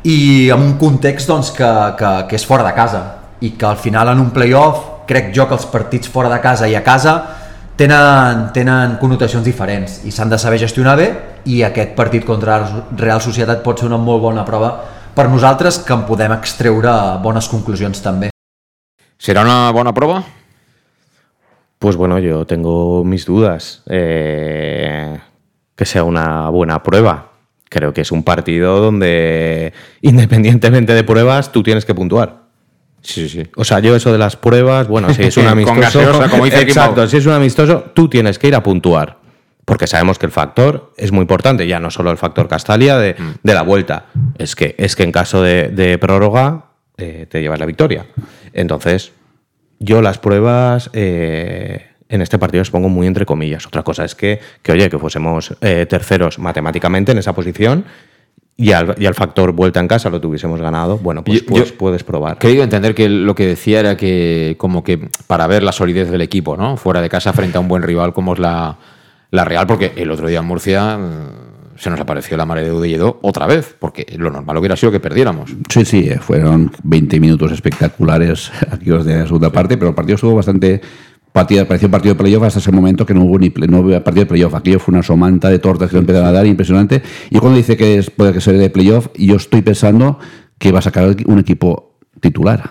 i amb un context doncs, que, que, que és fora de casa i que al final en un playoff crec jo que els partits fora de casa i a casa tenen, tenen connotacions diferents i s'han de saber gestionar bé i aquest partit contra la Real Societat pot ser una molt bona prova per nosaltres que en podem extreure bones conclusions també. ¿Será una buena prueba? Pues bueno, yo tengo mis dudas. eh, que sea una buena prueba. Creo que es un partido donde, independientemente de pruebas, tú tienes que puntuar. Sí, sí. O sea, yo eso de las pruebas, bueno, si es un Con amistoso. gaseosa, como dice Exacto, si es un amistoso, tú tienes que ir a puntuar. Porque sabemos que el factor es muy importante, ya no solo el factor Castalia de, Mm. de la vuelta. Es que, es que en caso de, de prórroga eh, te llevas la victoria. Entonces, yo las pruebas eh, en este partido las pongo muy entre comillas. Otra cosa es que, que oye, que fuésemos eh, terceros matemáticamente en esa posición y al, y al factor vuelta en casa lo tuviésemos ganado, bueno, pues, Yo- pues yo- puedes probar. Querido entender que lo que decía era que, como que para ver la solidez del equipo, ¿no? Fuera de casa frente a un buen rival como es la, la Real, porque el otro día en Murcia mm, se nos apareció la mare de Udelledo otra vez, porque lo normal hubiera sido que perdiéramos. Sí, sí, eh, fueron 20 minutos espectaculares aquellos de la segunda parte, pero el partido estuvo bastante partida, parecía partido de playoff hasta ese momento que no hubo ni play- no hubo partido de playoff. Aquello fue una somanta de tortas que empezaron a dar, impresionante. Y cuando dice que es, puede que sea de playoff, yo estoy pensando que va a sacar un equipo titular.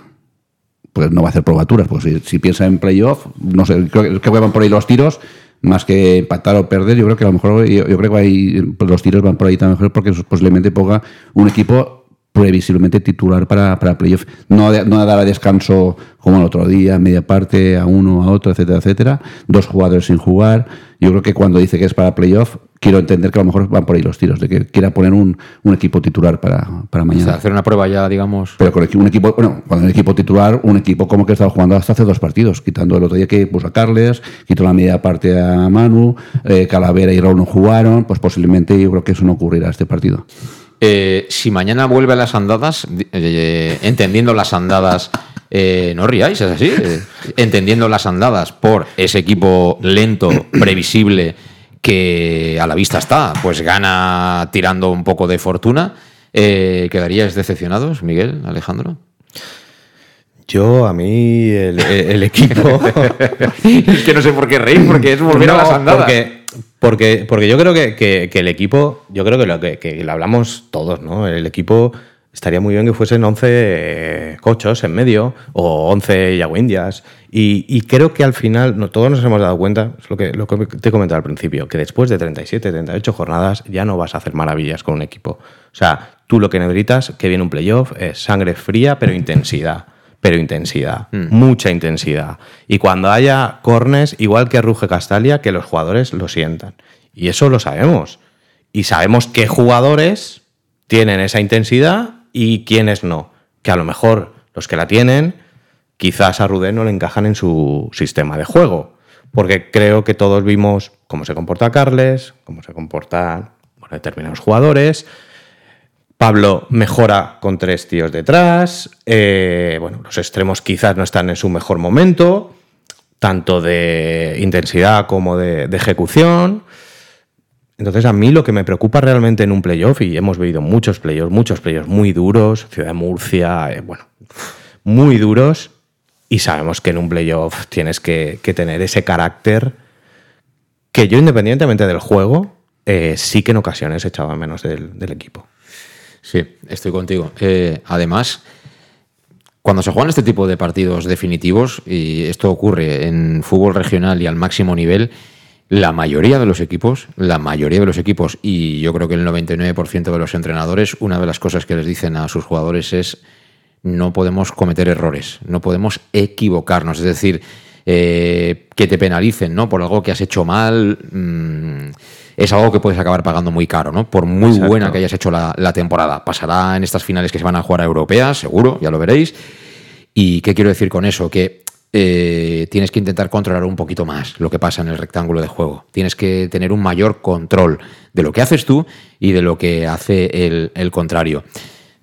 Pues no va a hacer probaturas, porque si, piensa en playoff, no sé, creo, creo que van por ahí los tiros, más que empatar o perder, yo creo que a lo mejor, yo, creo que ahí, los tiros van por ahí también porque posiblemente ponga un equipo previsiblemente titular para, para playoff. No, de- no dará descanso como el otro día, media parte a uno, a otro, etcétera, etcétera. Dos jugadores sin jugar. Yo creo que cuando dice que es para playoff, quiero entender que a lo mejor van por ahí los tiros, de que quiera poner un, un equipo titular para, para O mañana. sea, hacer una prueba ya, digamos. Pero con un equipo, bueno, cuando un equipo titular, un equipo como que estaba jugando hasta hace dos partidos, quitando el otro día que puso a Carles, quitó la media parte a Manu, eh, Calavera y Raúl no jugaron, pues posiblemente yo creo que eso no ocurrirá este partido. Eh, si mañana vuelve a las andadas, di- eh, entendiendo las andadas, eh, no riáis, es así, eh, entendiendo las andadas por ese equipo lento, previsible, que a la vista está, pues gana tirando un poco de fortuna, eh, ¿quedaríais decepcionados, Miguel, Alejandro? Yo, a mí, el, el equipo. es que no sé por qué reír, porque es volver a las andadas. Porque, porque, porque yo creo que, que- el equipo, yo creo que lo que, lo hablamos todos, ¿no? El equipo estaría muy bien que fuesen 11 eh, cochos en medio o 11 Yago Indias. Y, y creo que al final, no, todos nos hemos dado cuenta, es lo que, lo que te he comentado al principio, que después de 37, 38 jornadas ya no vas a hacer maravillas con un equipo. O sea, tú lo que necesitas, que viene un playoff, es sangre fría, pero intensidad. Pero intensidad, mucha intensidad. Y cuando haya cornes, igual que ruge Castalia, que los jugadores lo sientan. Y eso lo sabemos. Y sabemos qué jugadores tienen esa intensidad y quiénes no. Que a lo mejor los que la tienen, quizás a Rudé no le encajan en su sistema de juego. Porque creo que todos vimos cómo se comporta Carles, cómo se comportan bueno, determinados jugadores. Pablo mejora con tres tíos detrás. eh, bueno, los extremos quizás no están en su mejor momento, tanto de intensidad como de, ejecución. Entonces, a mí lo que me preocupa realmente en un playoff, y hemos vivido muchos playoffs, muchos playoffs muy duros, Ciudad de Murcia, eh, bueno, muy duros, y sabemos que en un playoff tienes que, tener ese carácter que yo, independientemente del juego, eh, sí que en ocasiones echaba menos del equipo. Sí, estoy contigo. Eh, además, cuando se juegan este tipo de partidos definitivos, y esto ocurre en fútbol regional y al máximo nivel, la mayoría de los equipos, la mayoría de los equipos, y yo creo que el 99% de los entrenadores, una de las cosas que les dicen a sus jugadores es no podemos cometer errores, no podemos equivocarnos, es decir, eh, que te penalicen ¿no? por algo que has hecho mal, mm, es algo que puedes acabar pagando muy caro, ¿no? por muy Exacto. buena que hayas hecho la, la temporada. Pasará en estas finales que se van a jugar a europeas, seguro, ya lo veréis. ¿Y qué quiero decir con eso? Que eh, tienes que intentar controlar un poquito más lo que pasa en el rectángulo de juego. Tienes que tener un mayor control de lo que haces tú y de lo que hace el, el contrario.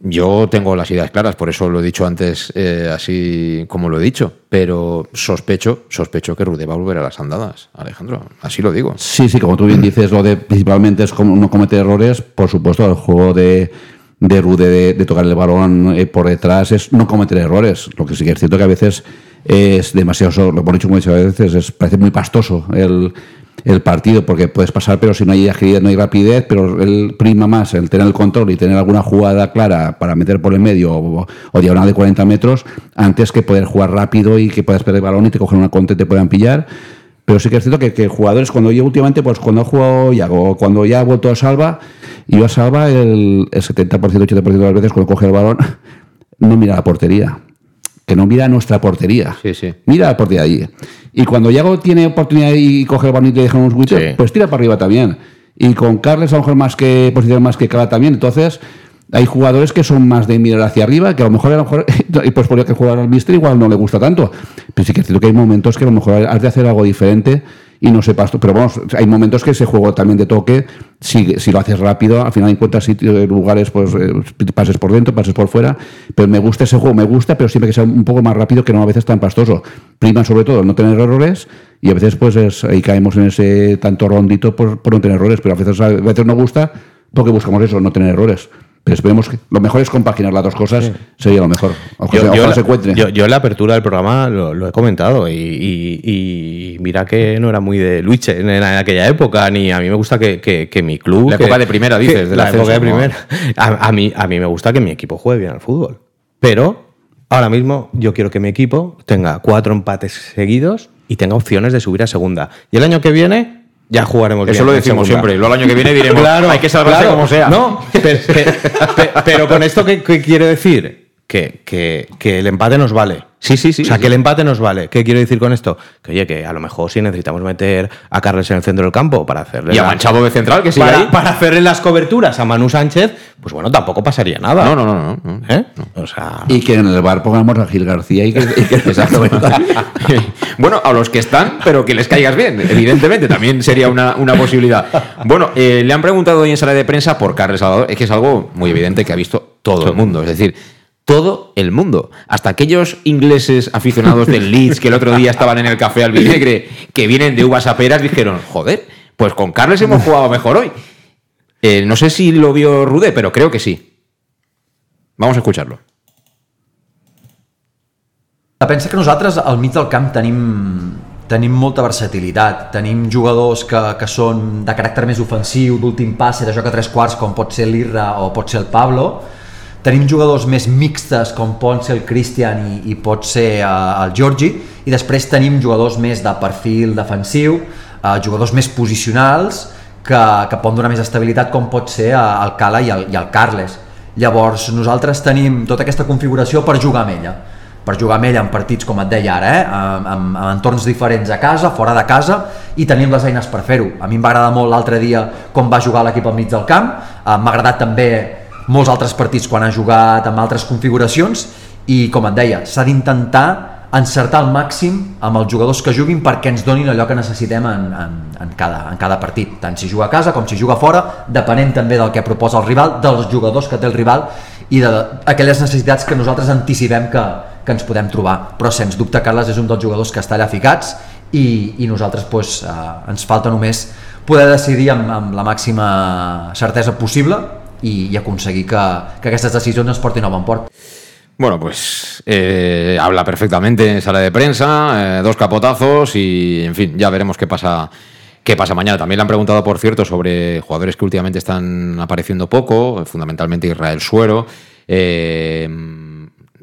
Yo tengo las ideas claras, por eso lo he dicho antes eh, así como lo he dicho, pero sospecho, sospecho que Rude va a volver a las andadas, Alejandro, así lo digo. Sí, sí, como tú bien dices, lo de principalmente es como no cometer errores, por supuesto, el juego de, de Rude de, tocar el balón eh, por detrás es no cometer errores. Lo que sí que es cierto que a veces es demasiado, lo hemos dicho muchas veces, es, parece muy pastoso el, el partido, porque puedes pasar, pero si no hay agilidad, no hay rapidez, pero él prima más el tener el control y tener alguna jugada clara para meter por el medio o, diagonal de 40 metros, antes que poder jugar rápido y que puedas perder el balón y te cogen una contra y te puedan pillar. Pero sí que es cierto que, que jugadores, cuando yo últimamente, pues cuando he jugado Yago, cuando ya ha vuelto a Salva, yo a Salva el, el 70%, 80% de las veces cuando coge el balón, no mira la portería. Que no mira nuestra portería. Sí, sí. Mira la portería allí. Y cuando Yago tiene oportunidad y coge el balón y te deja un switch, Sí. pues tira para arriba también. Y con Carles a lo mejor más que posición más que Cala también. Entonces, hay jugadores que son más de mirar hacia arriba, que a lo mejor, a lo mejor y pues podría que jugar al Mister igual no le gusta tanto. Pero sí que es cierto que hay momentos que a lo mejor has de hacer algo diferente y no sepas. Pero vamos, hay momentos que ese juego también de toque si, si lo haces rápido, al final encuentras sitios, lugares, pues eh, pases por dentro, pases por fuera. Pero me gusta ese juego, me gusta, pero siempre que sea un poco más rápido que no a veces tan pastoso. Prima sobre todo no tener errores y a veces pues es, ahí caemos en ese tanto rondito por, por no tener errores, pero a veces, a veces nos gusta porque buscamos eso, no tener errores. Pero esperemos que lo mejor es compaginar las dos cosas, sería lo mejor. Ojalá, Yo, yo ojalá la- se encuentre. yo- yo en la apertura del programa lo, lo he comentado y, y- y mira que no era muy de Luche en, en aquella época, ni a mí me gusta que, que- que mi club... La que- época de primera, que- dices, La época de primera. A, a mí, a mí me gusta que mi equipo juegue bien al fútbol. Pero ahora mismo yo quiero que mi equipo tenga cuatro empates seguidos y tenga opciones de subir a segunda. Y el año que viene ya jugaremos Eso bien lo decimos siempre, y luego el año que viene diremos, hay que salvarse como sea. No, pero, pero- pero- pero con esto, ¿qué, qué quiere decir? Que, que- que el empate nos vale. Sí, sí, sí. O sea, sí. que el empate nos vale. ¿Qué quiero decir con esto? Que oye, que a lo mejor sí necesitamos meter a Carles en el centro del campo para hacerle. Y a Manchado de central, que sigue para, ahí. para hacerle las coberturas a Manu Sánchez, pues bueno, tampoco pasaría nada. No, no, no, no, no. ¿Eh? O sea. Y que en el bar pongamos a Gil García y que, y que bueno, a los que están, pero que les caigas bien, evidentemente, también sería una, una posibilidad. Bueno, eh, le han preguntado hoy en sala de prensa por Carles Salvador, es que es algo muy evidente que ha visto todo el mundo, es decir, todo el mundo, hasta aquellos ingleses aficionados del Leeds que el otro día estaban en el café albinegre, que vienen de uvas a peras, dijeron, joder, pues con Carles hemos jugado mejor hoy. Eh, no sé si lo vio Rudé, pero creo que sí. Vamos a escucharlo. Pensa que nosaltres al mig del camp tenim, tenim molta versatilitat. Tenim jugadors que, que són de caràcter més ofensiu, d'últim passe, de joc a tres quarts, com pot ser l'Irra o pot ser el Pablo. Tenim jugadors més mixtes, com pot ser el Christian i, i pot ser uh, el Georgi. I després tenim jugadors més de perfil defensiu, uh, jugadors més posicionals, que, que poden donar més estabilitat, com pot ser uh, el Cala i el, i el Carles. Llavors, nosaltres tenim tota aquesta configuració per jugar amb ella per jugar amb ella en partits, com et deia ara, eh? amb, amb entorns diferents a casa, fora de casa, i tenim les eines per fer-ho. A mi em va agradar molt l'altre dia com va jugar l'equip al mig del camp, eh, m'ha agradat també molts altres partits quan ha jugat amb altres configuracions, i com et deia, s'ha d'intentar encertar al màxim amb els jugadors que juguin perquè ens donin allò que necessitem en, en, en, cada, en cada partit, tant si juga a casa com si juga fora, depenent també del que proposa el rival, dels jugadors que té el rival i d'aquelles necessitats que nosaltres anticipem que, que ens podem trobar. Però sens dubte Carles és un dels jugadors que està allà ficats i, i nosaltres pues, eh, ens falta només poder decidir amb, amb la màxima certesa possible i, i aconseguir que, que aquestes decisions ens portin a bon port. Bueno, pues eh, habla perfectamente en sala de prensa, eh, dos capotazos y, en fin, ya veremos qué pasa, qué pasa mañana. También le han preguntado, por cierto, sobre jugadores que últimamente están apareciendo poco, fundamentalmente Israel Suero, eh,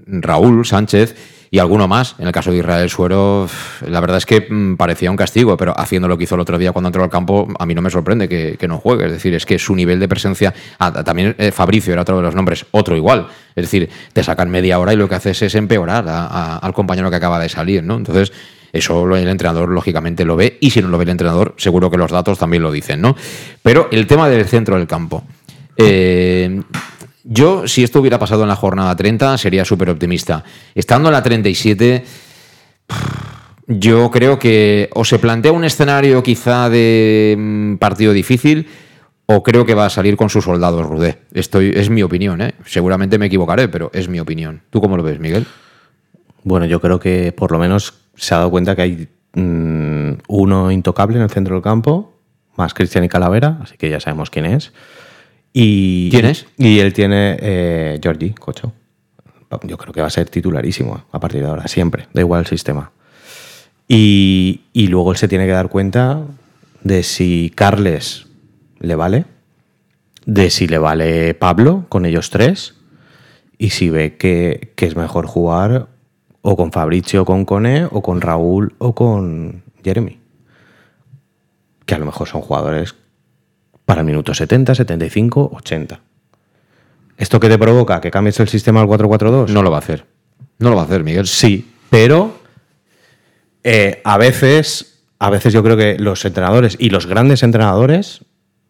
Raúl Sánchez y alguno más. En el caso de Israel Suero, la verdad es que mm, parecía un castigo, pero haciendo lo que hizo el otro día cuando entró al campo, a mí no me sorprende que, no juegue. Es decir, es que su nivel de presencia. ah, también eh, Fabricio era otro de los nombres, otro igual. Es decir, te sacan media hora y lo que haces es empeorar al compañero que acaba de salir, ¿no? Entonces. Eso el entrenador lógicamente lo ve y si no lo ve el entrenador seguro que los datos también lo dicen, ¿no? Pero el tema del centro del campo. Eh, yo, si esto hubiera pasado en la jornada 30, sería súper optimista. Estando en la 37, yo creo que o se plantea un escenario quizá de mm, partido difícil o creo que va a salir con sus soldados, Rudé. Estoy, es mi opinión, ¿eh? Seguramente me equivocaré, pero es mi opinión. ¿Tú cómo lo ves, Miguel? Bueno, yo creo que por lo menos se ha dado cuenta que hay mm, uno intocable en el centro del campo, más Cristian y Calavera, así que ya sabemos quién es. Y, ¿Quién es? Y él tiene eh, Georgie, Cocho. Yo creo que va a ser titularísimo a partir de ahora, siempre, da igual el sistema. Y, y luego él se tiene que dar cuenta de si Carles le vale, de si le vale Pablo con ellos tres, y si ve que, que es mejor jugar o con Fabricio o con Cone o con Raúl o con Jeremy. Que a lo mejor son jugadores para el minuto 70, 75, 80. ¿Esto qué te provoca? ¿Que cambies el sistema al 4-4-2? No lo va a hacer. No lo va a hacer, Miguel. Sí, pero eh, a veces, a veces yo creo que los entrenadores y los grandes entrenadores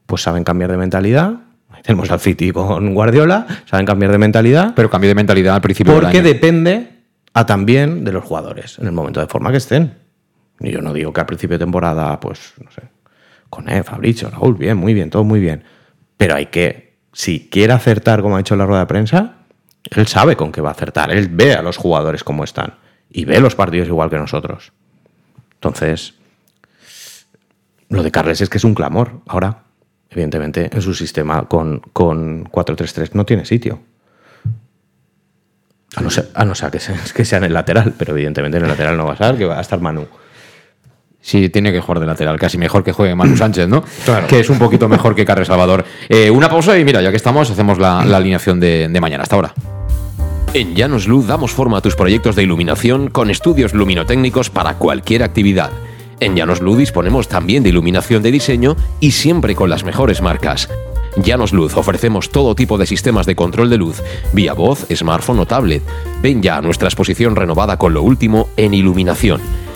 pues saben cambiar de mentalidad. Ahí Tenemos al City con Guardiola, saben cambiar de mentalidad. Pero cambio de mentalidad al principio del Porque año. depende a también de los jugadores en el momento de forma que estén. Y yo no digo que al principio de temporada, pues, no sé, con él, Fabricio, Raúl, bien, muy bien, todo muy bien. Pero hay que, si quiere acertar, como ha en la rueda de prensa, él sabe con qué va a acertar. Él ve a los jugadores como están y ve los partidos igual que nosotros. Entonces, lo de Carles es que es un clamor. Ahora, evidentemente, en su sistema con, con 4-3-3 no tiene sitio. A no ser, a no ser que, sea, que sea en el lateral, pero evidentemente en el lateral no va a estar, que va a estar Manu. Sí, tiene que jugar de lateral, casi mejor que juegue Manu Sánchez, ¿no? Que es un poquito mejor que Carles Salvador. Eh, una pausa y mira, ya que estamos, hacemos la, la alineación de, de mañana. Hasta ahora. En Llanos Luz damos forma a tus proyectos de iluminación con estudios luminotécnicos para cualquier actividad. En Llanos Luz disponemos también de iluminación de diseño y siempre con las mejores marcas. Llanos Luz ofrecemos todo tipo de sistemas de control de luz, vía voz, smartphone o tablet. Ven ya a nuestra exposición renovada con lo último en iluminación.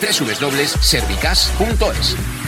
www.servicas.es.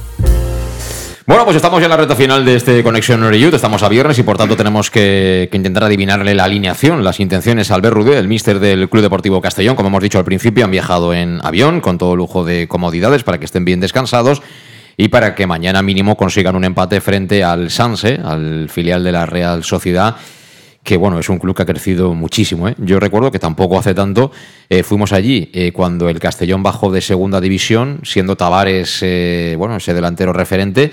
Bueno, pues estamos ya en la recta final de este Conexión Youth. Estamos a viernes y por tanto tenemos que, intentar adivinarle la alineación, las intenciones a Albert el míster del Club Deportivo Castellón. Como hemos dicho al principio, han viajado en avión con todo lujo de comodidades para que estén bien descansados y para que mañana mínimo consigan un empate frente al Sanse, al filial de la Real Sociedad que bueno, es un club que ha crecido muchísimo. ¿eh? Yo recuerdo que tampoco hace tanto eh, fuimos allí eh, cuando el Castellón bajó de segunda división, siendo Tavares, eh, bueno, ese delantero referente,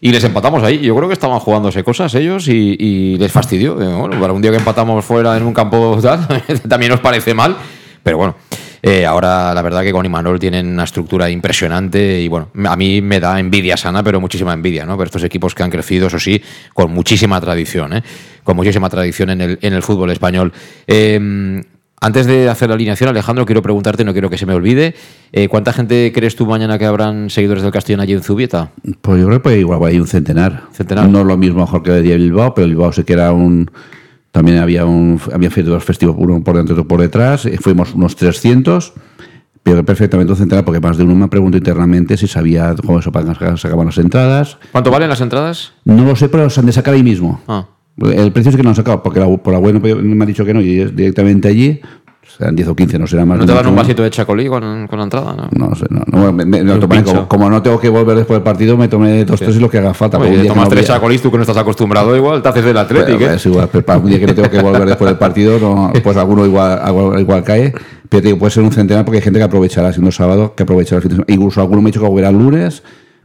y les empatamos ahí. Yo creo que estaban jugándose cosas ellos y, les fastidió. Para un día que empatamos fuera en un campo tal, también nos parece mal, pero bueno. Eh, ahora la verdad que con Imanol tienen una estructura impresionante y bueno, a mí me da envidia sana, pero muchísima envidia, ¿no? Pero estos equipos que han crecido, eso sí, con muchísima tradición, ¿eh? Con muchísima tradición en el, en el fútbol español. Eh, antes de hacer la alineación, Alejandro, quiero preguntarte, no quiero que se me olvide, eh, ¿cuánta gente crees tú mañana que habrán seguidores del Castellón allí en Zubieta? Pues yo creo que igual hay un centenar. Centenar. No es lo mismo mejor que el de Bilbao, pero Bilbao sí que era un... También había un había dos festivos, uno por y otro por detrás. eh, Fuimos unos 300, pero perfectamente centenar, porque más de uno me preguntó internamente si sabía cómo se pagan- se acaban las entradas. ¿Cuánto valen las entradas? No lo sé, pero se han de sacar ahí mismo. Ah. El precio es que no han sacado, porque la, por la web no me ha dicho que no, y es directamente allí. Serán 10 o 15, no será más. ¿No te dan un vasito de chacolí con, con la entrada? No, No sé, no. no, me- me- me tomaré como, como no tengo que volver después del partido, me tomé dos, Sí. tres y lo que haga falta. Oye, tomas no tres chacolís, tú que no estás acostumbrado igual, te haces del Atlético. ¿eh? es igual, pero para un día que no tengo que volver después del partido, no, pues alguno igual, igual, igual cae. Pero te digo, puede ser un centenar porque hay gente que aprovechará, siendo sábado, que aprovechará el fin de semana. Incluso alguno me ha dicho que volverá el lunes,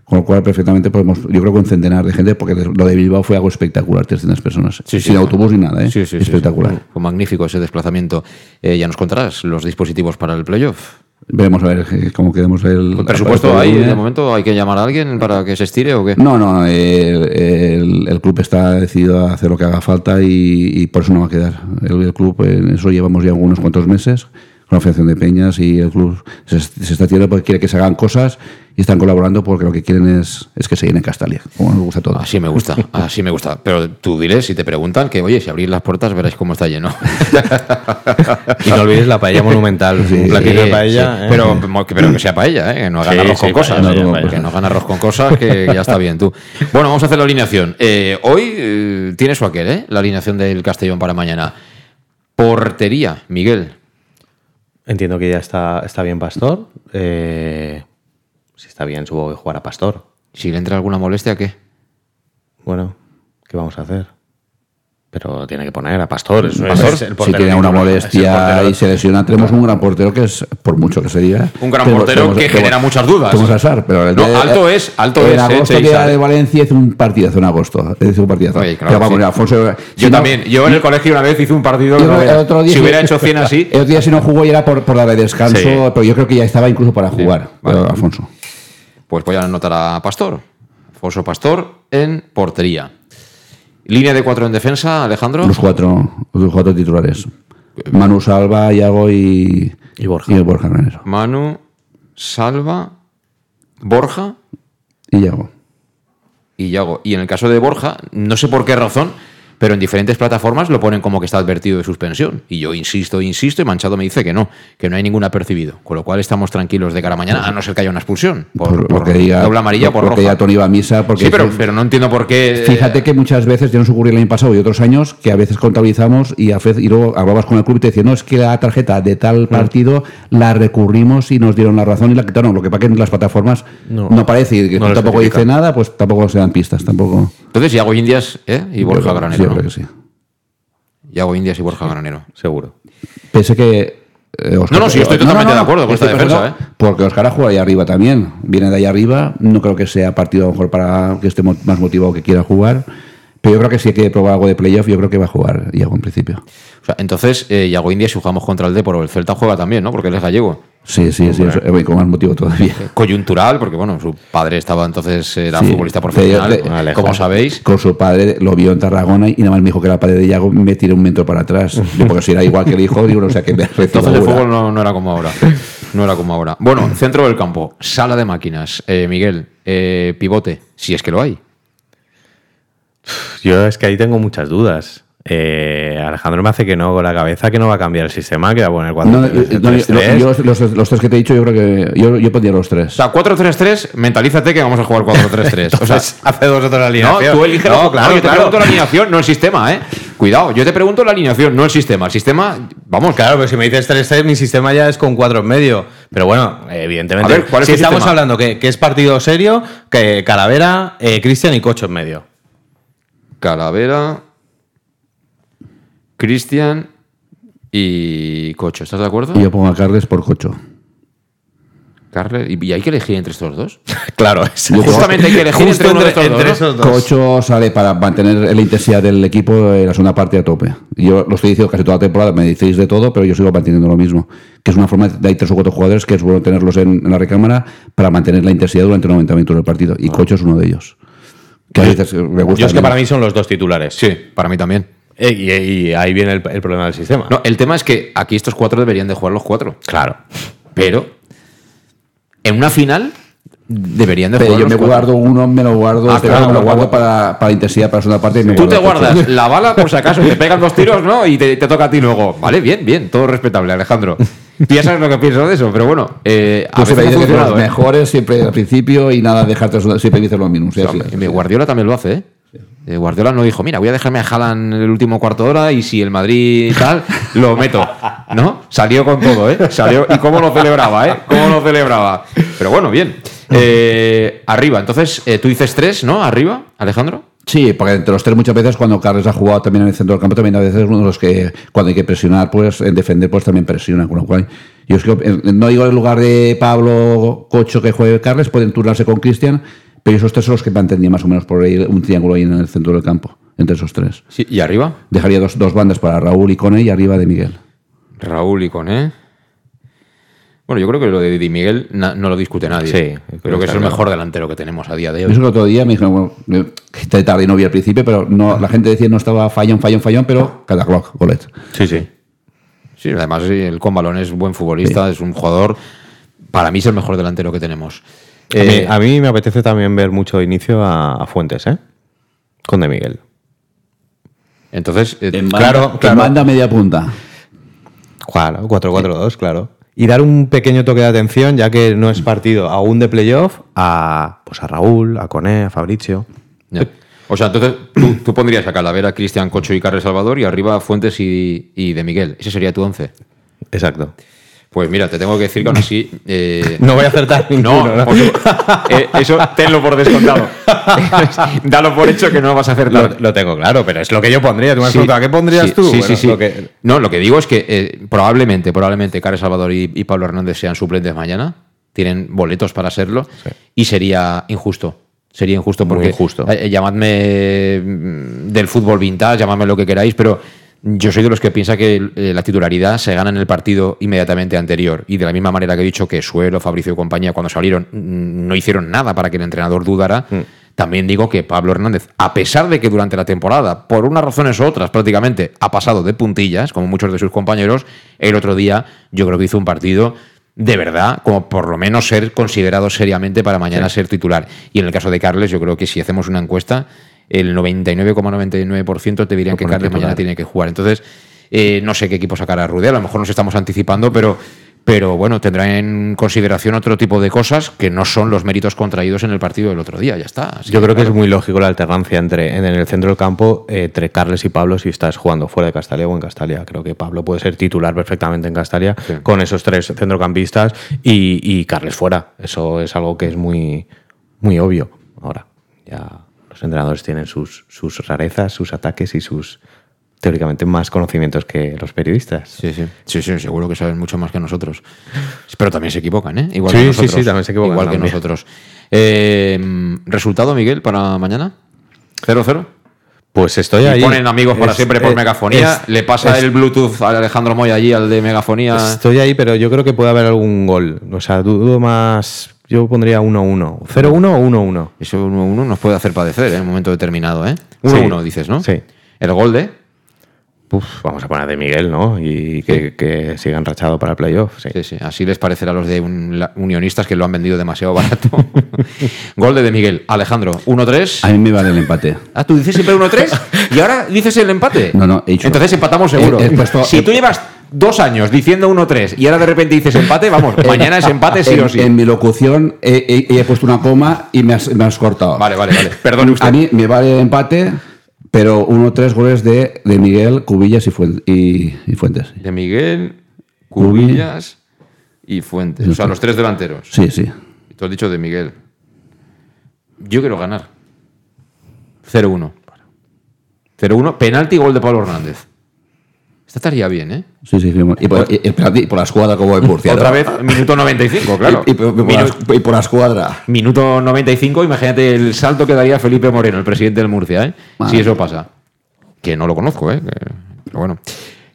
con lo cual perfectamente podemos, yo creo que un centenar de gente, porque lo de Bilbao fue algo espectacular, 300 personas. Sí, Sin sí. autobús ni nada, ¿eh? Sí, espectacular. Fue magnífico ese desplazamiento. Eh, ya nos contarás los dispositivos para el playoff. Veremos a ver eh, cómo quedemos el... ¿El presupuesto el- ahí? De momento, ¿hay que llamar a alguien para que se estire o qué? No, no, el, el- el club está decidido a hacer lo que haga falta y, y por eso no va a quedar. El, club, en eso llevamos ya unos cuantos meses, la Federación de Peñas y el club se, se está haciendo porque quiere que se hagan cosas y están colaborando porque lo que quieren es, es que se llene Castalia, como nos gusta a todos. Así me gusta, así me gusta. Pero tú diles, si te preguntan, que oye, si abrís las puertas veréis cómo está lleno. Y no olvides la paella monumental, un platillo de paella. Sí, ¿eh? pero, pero que sea paella, ¿eh? que no hagan Sí, arroz sí, con cosas. paella, ¿no? paella. Que no hagan arroz con cosas, que ya está bien tú. Bueno, vamos a hacer la alineación. Eh, hoy eh, tiene su aquel, ¿eh? La alineación del Castellón para mañana. Portería, Miguel. Entiendo que ya está, está bien Pastor. Eh, si está bien, supongo que jugará Pastor. Si le entra alguna molestia, ¿qué? Bueno, ¿qué vamos a hacer? Pero tiene que poner a Pastor. Es, Pastor, es el si tiene una molestia y se lesiona, tenemos un gran portero que es, por mucho que se diga. Un gran portero tenemos- que tenemos- genera muchas dudas. Pero el No, de- alto es, alto en es, eh, agosto que Cheisar, era de eh. Valencia hizo un partidazo en agosto. Hizo un partidazo. Oye, claro Pero que vamos, sí. Alfonso, si Yo no- también. Yo en el colegio una vez hice un partido. Yo que el otro día si sí- hubiera hecho 100 así. El otro día si no jugó y era por, por darle descanso, Sí. pero yo creo que ya estaba incluso para jugar, pero Alfonso. Pues voy a anotar a Pastor. Alfonso Pastor en portería. Línea de cuatro en defensa, Alejandro. Los cuatro, los cuatro titulares. Manu Salva, Iago y, y Borja. Y Borja Granero. Manu, Salva, Borja Y Iago. y Yago. Y en el caso de Borja, no sé por qué razón, pero en diferentes plataformas lo ponen como que está advertido de suspensión. Y yo insisto, insisto, y Manchado me dice que no, que no hay ningún apercibido. Con lo cual estamos tranquilos de cara a mañana, a no ser que haya una expulsión. Por, Por, por lo que diga, doble amarilla, por porque roja. ya Tony va a misa. Porque sí, pero, es- pero no entiendo por qué. Fíjate que muchas veces, ya nos ocurrió el año pasado y otros años, que a veces contabilizamos y, a y luego hablabas con el club y te decían, no, es que la tarjeta de Mm. tal partido la recurrimos y nos dieron la razón y la quitaron. Lo que pasa que en las plataformas no, No. aparece y que No tampoco dice nada, pues tampoco se dan pistas, tampoco. Entonces, Yago Indias ¿eh? y Borja Granero. Yo creo que sí. Yago Indias y Borja Granero. Seguro. Pese que. eh, Oscar- No, no, sí, estoy totalmente de acuerdo con esta defensa, pensando- Porque Oscar ha jugado ahí arriba también. Viene de ahí arriba. No creo que sea partido a lo mejor para que esté más motivado que quiera jugar. Pero yo creo que si hay que probar algo de playoff, yo creo que va a jugar Iago en principio. O sea, entonces, eh, Yago Indias, si jugamos contra el Depor o el Celta, juega también, ¿no? Porque él es gallego. Sí, sí, sí, eso, eh, con más motivo todavía. Coyuntural, porque bueno, su padre estaba entonces, era Sí. futbolista profesional, de- como sabéis. Con su padre lo vio en Tarragona y nada más me dijo que era el padre de Iago, me tiré un metro para atrás. Yo, porque si era igual que el hijo, digo, no sé qué me Entonces el fútbol no, no era como ahora. No era como ahora. Bueno, centro del campo, sala de máquinas. Eh, Miguel, eh, pivote, si es que lo hay. Yo es que ahí tengo muchas dudas. Eh, Alejandro me hace que no con la cabeza que no va a cambiar el sistema, que va a poner cuatro No, eh, no, yo- yo los, los tres que te he dicho, yo creo que yo, yo pondría los O tres. sea, 4-3-3, mentalízate que vamos a jugar 4-3-3. O sea, hace dos o tres no, alineación. tú eliges No, no, claro, yo te claro. pregunto la alineación, no el sistema, ¿eh? Cuidado, yo te pregunto la alineación, no el sistema. El sistema, vamos. Claro, pero si me dices 3-3, mi sistema ya es con 4 en medio. Pero bueno, evidentemente. A ver, ¿cuál es si estamos sistema? hablando que, que es partido serio, que Calavera, eh, Cristian y Cocho en medio. Calavera, Cristian y Cocho. ¿Estás de acuerdo? Y yo pongo a Carles por cocho. Carles, ¿y hay que elegir entre estos dos? Claro, Justamente hay que elegir entre uno de entre- estos dos. Cocho sale para mantener la intensidad del equipo en la segunda parte a tope. Yo lo estoy diciendo casi toda la temporada, me decís de todo, pero yo sigo manteniendo lo mismo. Que es una forma de hay tres o cuatro jugadores que es bueno tenerlos en, en la recámara para mantener la intensidad durante 90 minutos del partido. Y Cocho es uno de ellos. Que a veces me gusta. Yo es que para mí son los dos titulares. Sí, para mí también. Eh, y, y ahí viene el, el problema del sistema. No, el tema es que aquí estos cuatro deberían de jugar los cuatro. Claro. Pero en una final deberían de Pero jugar yo los me cuatro. guardo uno, me lo guardo, Ah, este claro, me lo guardo para, para intensidad para la segunda parte. y me Tú te guardo guardas la bala por si acaso, te pegan dos tiros, ¿no? Y te, te toca a ti luego. Vale, bien, bien, todo respetable, Alejandro. Tú ya sabes lo que pienso de eso, pero bueno, eh, a veces que los ¿eh? mejores siempre al principio y nada, dejarte siempre dices lo mismo. sí, O sea, sí, mi Guardiola también lo hace, ¿eh? Eh, Guardiola no dijo, mira, voy a dejarme a Haaland el último cuarto de hora y si el Madrid tal, lo meto. ¿No? Salió con todo, ¿eh? Salió, y cómo lo celebraba, ¿eh? Cómo lo celebraba. Pero bueno, bien. Eh, arriba, entonces, eh, tú dices tres, ¿no? Arriba, Alejandro. Sí, porque entre los tres muchas veces cuando Carles ha jugado también en el centro del campo, también a veces uno de los que cuando hay que presionar, pues en defender, pues también presiona. Con lo cual, yo es que, no digo en lugar de Pablo Cocho que juegue Carles, pueden turnarse con Cristian, pero esos tres son los que mantendría más o menos por ahí un triángulo ahí en el centro del campo, entre esos tres. Sí, ¿Y arriba? Dejaría dos, dos bandas para Raúl y Cone y arriba de Miguel. Raúl y Coné. Bueno, yo creo que lo de Di Miguel na- no lo discute nadie. Sí, creo, creo que que es el claro. mejor delantero que tenemos a día de hoy. eso que el otro día me dijeron, bueno, que tarde y no vi al principio, pero no, la gente decía no estaba fallón, fallón, fallón, pero cada clock, golet. Sí, sí. Sí, además sí, el con balón es buen futbolista, es un jugador, para mí es el mejor delantero que tenemos. A mí- Eh, a, mí, me apetece también ver mucho inicio a, a Fuentes, ¿eh? Con De Miguel. Entonces, eh, En banda, claro, en claro. banda media punta. Claro, 4-4-2, claro. Y dar un pequeño toque de atención, ya que no es partido aún de playoff, a, pues a Raúl, a Coné, a Fabricio. ya. O sea, entonces tú, tú pondrías a Calavera, Cristian Cocho y Carles Salvador y arriba Fuentes y, y de Miguel. Ese sería tu once. Exacto. Pues mira, te tengo que decir que aún así. eh, No voy a acertar ninguno, No, eh, eso tenlo por descontado. Dalo por hecho que no vas a acertar. lo tengo claro, pero es lo que yo pondría. Tú me has Sí, preguntado, ¿qué pondrías sí, tú? Sí, Bueno, sí, sí. lo que- No, lo que digo es que eh, probablemente, probablemente Carlos Salvador y, y Pablo Hernández sean suplentes mañana. Tienen boletos para serlo. Y sería injusto. Sería injusto Muy porque injusto. llamadme mm, del fútbol vintage, llamadme lo que queráis, pero yo soy de los que piensa que eh, la titularidad se gana en el partido inmediatamente anterior. Y de la misma manera que he dicho que Suero, Fabricio y compañía, cuando salieron, mm, no hicieron nada para que el entrenador dudara. También digo que Pablo Hernández, a pesar de que durante la temporada, por unas razones u otras prácticamente, ha pasado de puntillas, como muchos de sus compañeros, el otro día yo creo que hizo un partido de verdad, como por lo menos ser considerado seriamente para mañana ser titular. Y en el caso de Carles, yo creo que si hacemos una encuesta, el 99,99% te dirían que Carles mañana tiene que jugar. Entonces, eh, no sé qué equipo sacará a Rude, a lo mejor nos estamos anticipando, pero, pero bueno, tendrá en consideración otro tipo de cosas que no son los méritos contraídos en el partido del otro día, ya está. Así Yo creo que es muy lógico la alternancia entre en el centro del campo eh, entre Carles y Pablo si estás jugando fuera de Castalia o en Castalia. Creo que Pablo puede ser titular perfectamente en Castalia Sí. con esos tres centrocampistas y, y Carles fuera. Eso es algo que es muy, muy obvio. Ahora, ya los entrenadores tienen sus, sus rarezas, sus ataques y sus teóricamente más conocimientos que los periodistas. Sí, sí, sí, sí, seguro que saben mucho más que nosotros. Pero también se equivocan, ¿eh? Igual Sí, que sí, nosotros. sí, también se equivocan Igual que nosotros. Eh, ¿Resultado, Miguel, para mañana? ¿0-0? Pues estoy Y ahí. ponen amigos para Es- siempre por es- megafonía. es- Le pasa el Bluetooth a Alejandro Moya allí al de megafonía. Estoy ahí, pero yo creo que puede haber algún gol. O sea, dudo más. Yo pondría 1-1. 0-1 o 1-1. Eso 1-1 nos puede hacer padecer ¿eh? en un momento determinado, ¿eh? 1-1 dices, ¿no? Sí. El gol de. Uf, vamos a poner de Miguel, ¿no? Y que, que siga enrachado para el playoff. Sí. Sí, sí. Así les parecerá a los de un- la- unionistas que lo han vendido demasiado barato. gol de, de Miguel. Alejandro, 1-3. A mí me vale el empate. Ah, tú dices siempre 1-3 y ahora dices el empate. No, no, he dicho- Entonces empatamos seguro. He- he puesto- si he- tú llevas dos años diciendo 1-3 y ahora de repente dices empate, vamos, mañana es empate sí en, o sí. en mi locución he, he- he puesto una coma y me has, me has cortado. Vale, vale, vale. Perdone usted. A mí me vale el empate, pero uno tres goles de, de Miguel, Cubillas y, Fuen- y- y Fuentes. De Miguel, Cubillas y Fuentes. O sea, los tres delanteros. Sí, sí. Tú has dicho de Miguel. Yo quiero ganar. 0-1. 0-1. Penalti y gol de Pablo Hernández. Esta estaría bien, ¿eh? Sí, sí, sí. Y por, y- y por la- y por la escuadra como de Murcia. Otra ¿no? vez, minuto 95, claro. Y, y por, y por Minu- la, escuadra. Minuto 95, imagínate el salto que daría Felipe Moreno, el presidente del Murcia, ¿eh? Si eso pasa. Que no lo conozco, ¿eh? Que- Pero bueno.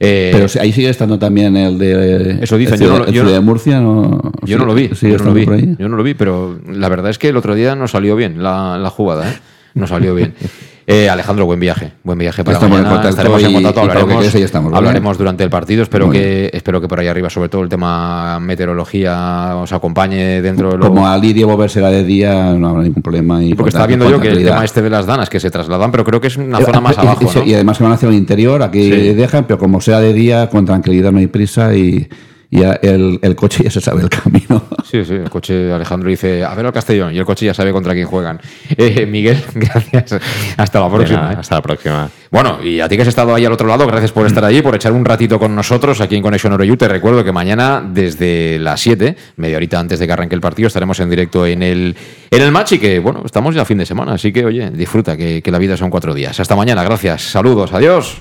Eh, Pero ahí sigue estando también el de. Eso dicen, el yo no yo de Murcia. No, yo no lo vi, Sigue yo no lo vi, por ahí. yo no lo vi, pero la verdad es que el otro día no salió bien la, la jugada, ¿eh? No salió bien. Eh, Alejandro, buen viaje, buen viaje para Estamos en mañana. contacto Estaremos en contacto, que hablaremos, ahí estamos, hablaremos durante el partido. Espero que, espero que por ahí arriba, sobre todo el tema meteorología, os acompañe dentro de lo Como a Lidia volverse la de día, no habrá ningún problema. Y porque estaba viendo yo que el tema este de las danas que se trasladan, pero creo que es una Eh, zona más y- abajo, y, ¿no? y además que van hacia el interior, aquí Sí. dejan, pero como sea de día, con tranquilidad no hay prisa y ya el, el coche ya se sabe el camino. Sí, sí, el coche Alejandro dice, a ver al Castellón, y el coche ya sabe contra quién juegan. Eh, Miguel, gracias. Hasta la próxima. ¿eh? Hasta la próxima. Bueno, y a ti que has estado ahí al otro lado, gracias por estar allí, por echar un ratito con nosotros aquí en Conexión Oreyú. Te recuerdo que mañana, desde las 7, media horita antes de que arranque el partido, estaremos en directo en el, en el match y que, bueno, estamos ya a fin de semana, así que, oye, disfruta, que, que la vida son cuatro días. Hasta mañana, gracias, saludos, adiós.